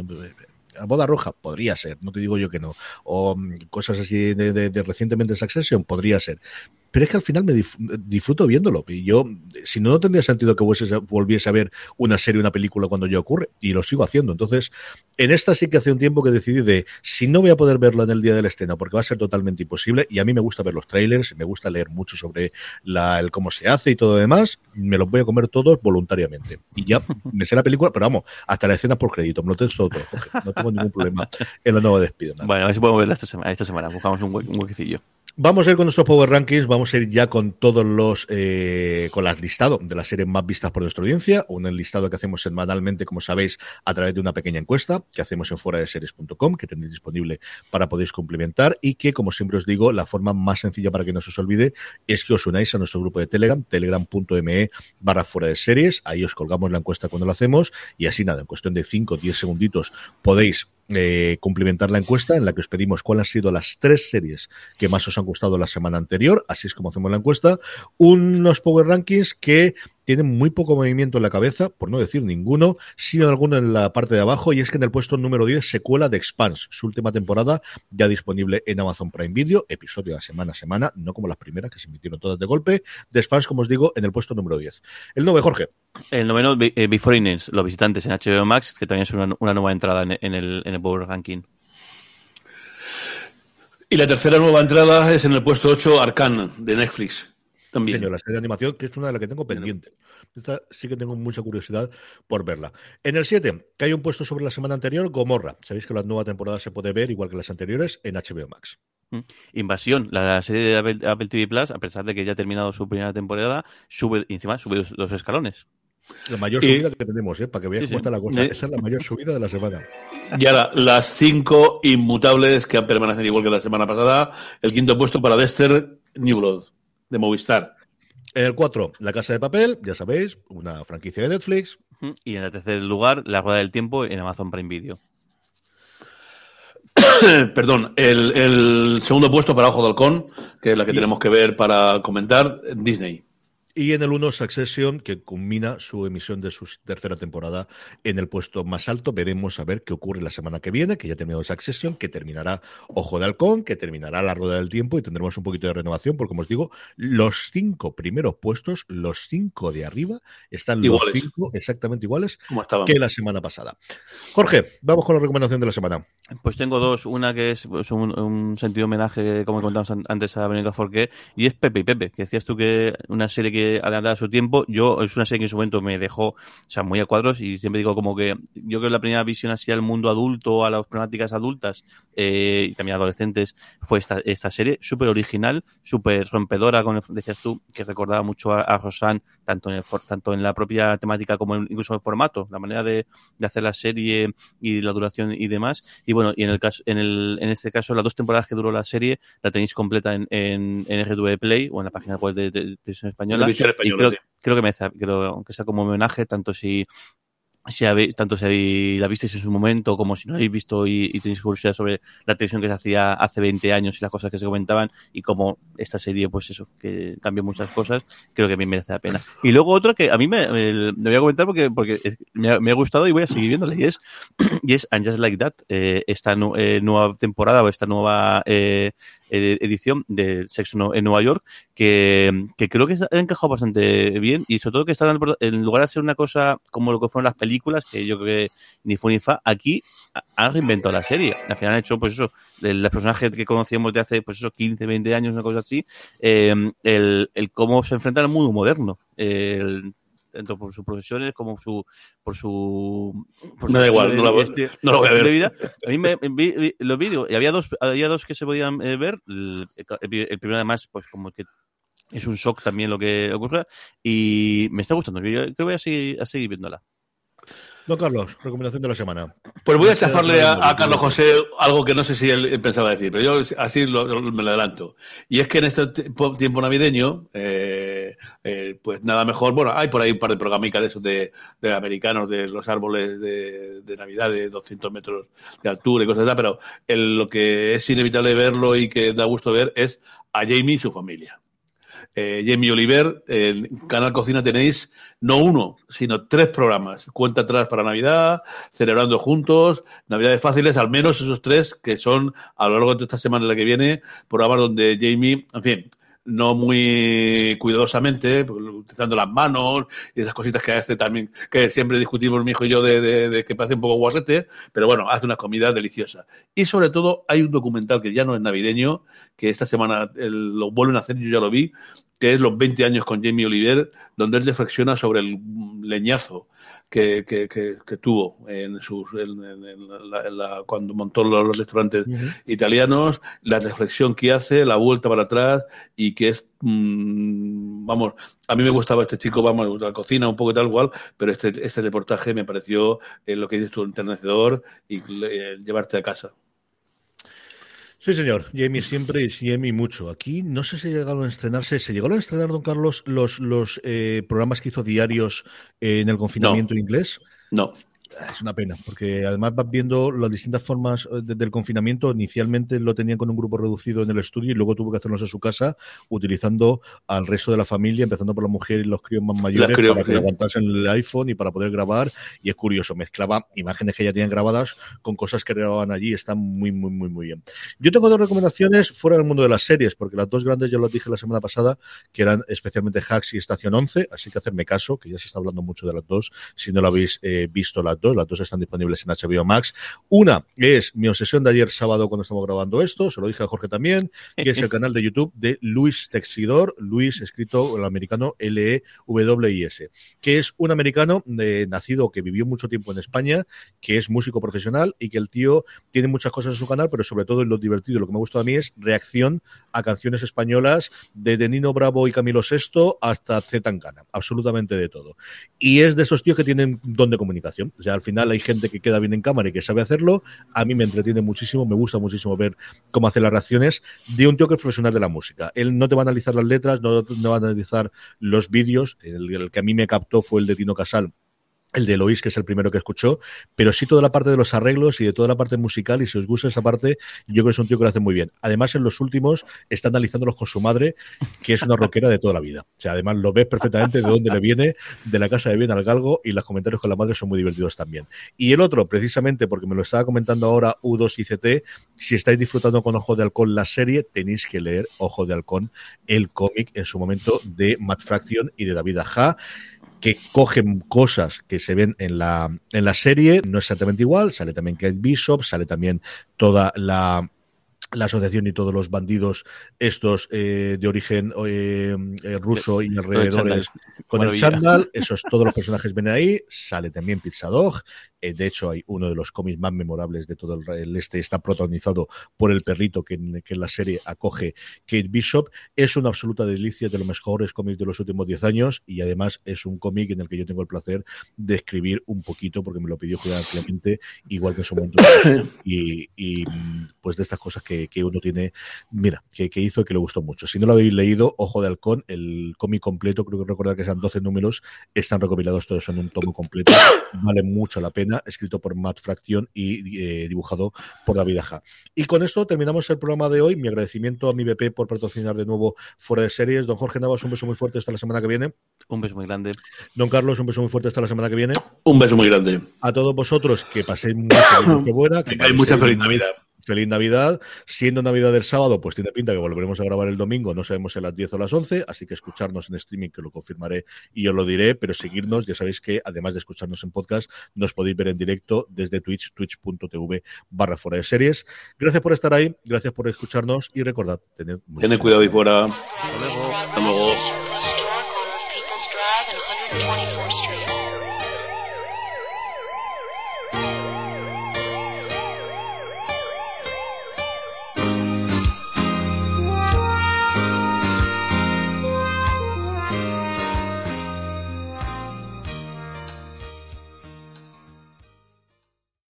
A boda roja podría ser, no te digo yo que no. O cosas así de, de, de recientemente Succession podría ser pero es que al final me disfruto viéndolo. Y yo, si no, no tendría sentido que volviese a ver una serie, una película cuando ya ocurre, y lo sigo haciendo. Entonces, en esta sí que hace un tiempo que decidí de, si no voy a poder verlo en el día de la escena, porque va a ser totalmente imposible, y a mí me gusta ver los trailers, me gusta leer mucho sobre la, el cómo se hace y todo lo demás, me los voy a comer todos voluntariamente. Y ya me sé la película, pero vamos, hasta la escena por crédito, me lo tengo todo, Jorge, no tengo ningún problema en la nueva de Spider-Man. Bueno, a ver si podemos verla esta semana, esta semana. buscamos un, hue un huequecillo. Vamos a ir con nuestros Power Rankings, vamos a ir ya con todos los, eh, con las listado de las series más vistas por nuestra audiencia, un listado que hacemos semanalmente, como sabéis, a través de una pequeña encuesta que hacemos en fuera de series.com, que tenéis disponible para poder complementar y que, como siempre os digo, la forma más sencilla para que no se os olvide es que os unáis a nuestro grupo de Telegram, telegram.me barra fuera de series, ahí os colgamos la encuesta cuando lo hacemos y así nada, en cuestión de 5 o 10 segunditos podéis eh, complementar la encuesta en la que os pedimos cuáles han sido las tres series que más os han gustado la semana anterior, así es como hacemos la encuesta, unos Power Rankings que tienen muy poco movimiento en la cabeza, por no decir ninguno, sino alguno en la parte de abajo, y es que en el puesto número 10, secuela de Expanse, su última temporada, ya disponible en Amazon Prime Video, episodio de semana a semana, no como las primeras que se emitieron todas de golpe, de Expanse, como os digo, en el puesto número 10. El 9, Jorge. El noveno, eh, Before Innings, los visitantes en HBO Max, que también es una, una nueva entrada en, en, el, en el Power Ranking. Y la tercera nueva entrada es en el puesto 8, Arcane, de Netflix. También. Señor, la serie de animación, que es una de las que tengo pendiente. Esta sí que tengo mucha curiosidad por verla. En el 7, que hay un puesto sobre la semana anterior, Gomorra. Sabéis que la nueva temporada se puede ver, igual que las anteriores, en HBO Max. Invasión, la serie de Apple, Apple, TV Plus, a pesar de que ya ha terminado su primera temporada, sube, encima sube los, los escalones. La mayor subida y... que tenemos, ¿eh? para que veáis sí, cómo sí. está la cosa. Eh... Esa es la mayor subida de la semana. Y ahora, las cinco inmutables que han permanecido igual que la semana pasada. El quinto puesto para Dexter New Blood, de Movistar. En el 4, La Casa de Papel, ya sabéis, una franquicia de Netflix. Y en el tercer lugar, La Rueda del Tiempo en Amazon Prime Video. Perdón, el, el, segundo puesto para Ojo de Halcón, que es la que y... tenemos que ver para comentar, Disney. Y en el 1, Succession, que culmina su emisión de su tercera temporada en el puesto más alto. Veremos a ver qué ocurre la semana que viene, que ya ha terminado Succession, que terminará Ojo de Halcón, que terminará La Rueda del Tiempo y tendremos un poquito de renovación, porque como os digo, los cinco primeros puestos, los cinco de arriba, están iguales. los cinco exactamente iguales que la semana pasada. Jorge, vamos con la recomendación de la semana. Pues tengo dos. Una que es pues, un, un, sentido homenaje, como contamos antes a Verónica Forqué, y es Pepe y Pepe, que decías tú que una serie que serie adelantada a su tiempo. Yo, es una serie que en su momento me dejó, o sea, muy a cuadros y siempre digo como que yo creo que la primera visión así al mundo adulto, a las problemáticas adultas eh, y también adolescentes fue esta, esta serie, súper original, súper rompedora, con decías tú, que recordaba mucho a, a Rosanne, tanto en, el, tanto en la propia temática como incluso en el formato, la manera de, de, hacer la serie y la duración y demás. Y bueno, y en el caso, en, el, en este caso, las dos temporadas que duró la serie la tenéis completa en, en, en RTV Play o en la página web de, de, de Española. Y creo, creo que me creo, aunque sea como homenaje, tanto si si habéis, tanto si la visteis en su momento como si no la habéis visto y, y, tenéis curiosidad sobre la televisión que se hacía hace 20 años y las cosas que se comentaban y como esta serie, pues eso, que cambió muchas cosas, creo que a mí merece la pena. Y luego otra que a mí me, me, me voy a comentar porque, porque es, me, ha, me, ha, gustado y voy a seguir viéndola y es, y es And Just Like That, eh, esta nu eh, nueva temporada o esta nueva eh, edición de Sexo en Nueva York que, que creo que ha encajado bastante bien y sobre todo que está en lugar de hacer una cosa como lo que fueron las películas, que yo creo que ni fue ni fa, aquí han reinventado la serie. Al final han hecho, pues eso, los personajes que conocíamos de hace, pues eso, 15, 20 años, una cosa así, eh, el, el cómo se enfrentan al mundo moderno. El, tanto por sus profesiones como su, por su por me da igual, no, la, este, no lo voy a ver. Vida. A mí me, vi, vi, los vídeos, y había dos, había dos que se podían eh, ver. El, el, primero además, pues como que es un shock también lo que ocurre y me está gustando. Yo creo que voy a seguir, a seguir viéndola. Don Carlos, recomendación de la semana. Pues voy a chafarle a, a, Carlos José algo que no sé si él pensaba decir, pero yo así lo, lo, me lo adelanto. Y es que en este tiempo navideño, eh, eh, pues nada mejor, bueno, hay por ahí un par de programicas de esos de, de americanos, de los árboles de, de, Navidad de 200 metros de altura y cosas así, pero el, lo que es inevitable verlo y que da gusto ver es a Jamie y su familia eh, Jamie Oliver, en Canal Cocina tenéis no uno, sino tres programas. Cuenta atrás para Navidad, celebrando juntos, Navidades fáciles, al menos esos tres que son a lo largo de esta semana la que viene, programas donde Jamie, en fin, no muy cuidadosamente, utilizando las manos y esas cositas que hace también, que siempre discutimos mi hijo y yo de, de, que parece un poco guasete, pero bueno, hace una comida deliciosa. Y sobre todo hay un documental que ya no es navideño, que esta semana lo vuelven a hacer, yo ya lo vi, que es Los 20 años con Jamie Oliver, donde él reflexiona sobre el leñazo que, que, que, que tuvo en sus, en, la, cuando montó los restaurantes uh -huh. italianos, la reflexión que hace, la vuelta para atrás y que es, mmm, vamos, a mí me gustaba este chico, vamos, la cocina un poco y tal cual, pero este, este reportaje me pareció eh, lo que dices tú, enternecedor y eh, llevarte a casa. Sí, señor. Jamie siempre y Jamie mucho. Aquí no sé si llegaron a estrenarse. ¿Se llegaron a estrenar, don Carlos, los, los eh, programas que hizo diarios eh, en el confinamiento no. inglés? No. Es una pena, porque además vas viendo las distintas formas del confinamiento. Inicialmente lo tenían con un grupo reducido en el estudio y luego tuvo que hacerlos en su casa, utilizando al resto de la familia, empezando por la mujer y los críos más mayores, para que sí. levantasen el iPhone y para poder grabar. Y es curioso, mezclaba imágenes que ya tenían grabadas con cosas que grababan allí. Está muy, muy, muy, muy bien. Yo tengo dos recomendaciones fuera del mundo de las series, porque las dos grandes ya las dije la semana pasada, que eran especialmente Hacks y Estación 11, así que hacerme caso, que ya se está hablando mucho de las dos, si no lo habéis eh, visto las dos, las dos están disponibles en HBO Max. Una es mi obsesión de ayer sábado cuando estamos grabando esto, se lo dije a Jorge también, que es el canal de YouTube de Luis Texidor, Luis escrito el americano L-E-W-I-S, que es un americano eh, nacido que vivió mucho tiempo en España, que es músico profesional y que el tío tiene muchas cosas en su canal, pero sobre todo lo divertido, lo que me gusta a mí es reacción a canciones españolas desde Nino Bravo y Camilo VI hasta Z Tangana, absolutamente de todo. Y es de esos tíos que tienen don de comunicación, o sea, al final hay gente que queda bien en cámara y que sabe hacerlo. A mí me entretiene muchísimo, me gusta muchísimo ver cómo hace las reacciones de un tío que es profesional de la música. Él no te va a analizar las letras, no, no va a analizar los vídeos. El, el, que a mí me captó fue el de Tino Casal el de Lois, que es el primero que escuchó, pero sí toda la parte de los arreglos y de toda la parte musical, y si os gusta esa parte, yo creo que es un tío que lo hace muy bien. Además, en los últimos está analizándolos con su madre, que es una rockera de toda la vida. O sea, además lo ves perfectamente de dónde le viene, de la casa de bien al galgo, y los comentarios con la madre son muy divertidos también. Y el otro, precisamente, porque me lo estaba comentando ahora U2 y CT, si estáis disfrutando con Ojo de Halcón la serie, tenéis que leer Ojo de Halcón, el cómic en su momento de Matt Fraction y de David Aja que cogen cosas que se ven en la, en la serie, no exactamente igual, sale también Kate Bishop, sale también toda la la asociación y todos los bandidos estos eh, de origen eh, eh, ruso y alrededores con el chándal, esos todos los personajes ven ahí, sale también Pizza Dog, de hecho hay uno de los cómics más memorables de todo el, este, está protagonizado por el perrito que en, que en, la serie acoge Kate Bishop, es una absoluta delicia de los mejores cómics de los últimos 10 años y además es un cómic en el que yo tengo el placer de escribir un poquito porque me lo pidió Julián Clemente, igual que en su momento. Y, y pues de estas cosas que que, uno tiene, mira, que, hizo y que le gustó mucho. Si no lo habéis leído, Ojo de Halcón, el cómic completo, creo que recordar que sean 12 números, están recopilados todos en un tomo completo, vale mucho la pena, escrito por Matt Fraction y eh, dibujado por David Aja. Y con esto terminamos el programa de hoy. Mi agradecimiento a mi BP por patrocinar de nuevo fuera de series. Don Jorge Navas, un beso muy fuerte hasta la semana que viene. Un beso muy grande. Don Carlos, un beso muy fuerte hasta la semana que viene. Un beso muy grande. A todos vosotros, que paséis muy buena. Que, hay mucha feliz Navidad. Feliz Navidad. Siendo Navidad del sábado, pues tiene pinta que volveremos a grabar el domingo, no sabemos si a las 10 o las 11, así que escucharnos en streaming, que lo confirmaré y os lo diré, pero seguirnos, ya sabéis que además de escucharnos en podcast, nos podéis ver en directo desde Twitch, twitch.tv barra fuera de series. Gracias por estar ahí, gracias por escucharnos y recordad, tened, tened cuidado ahí fuera. Hasta luego. Hasta luego.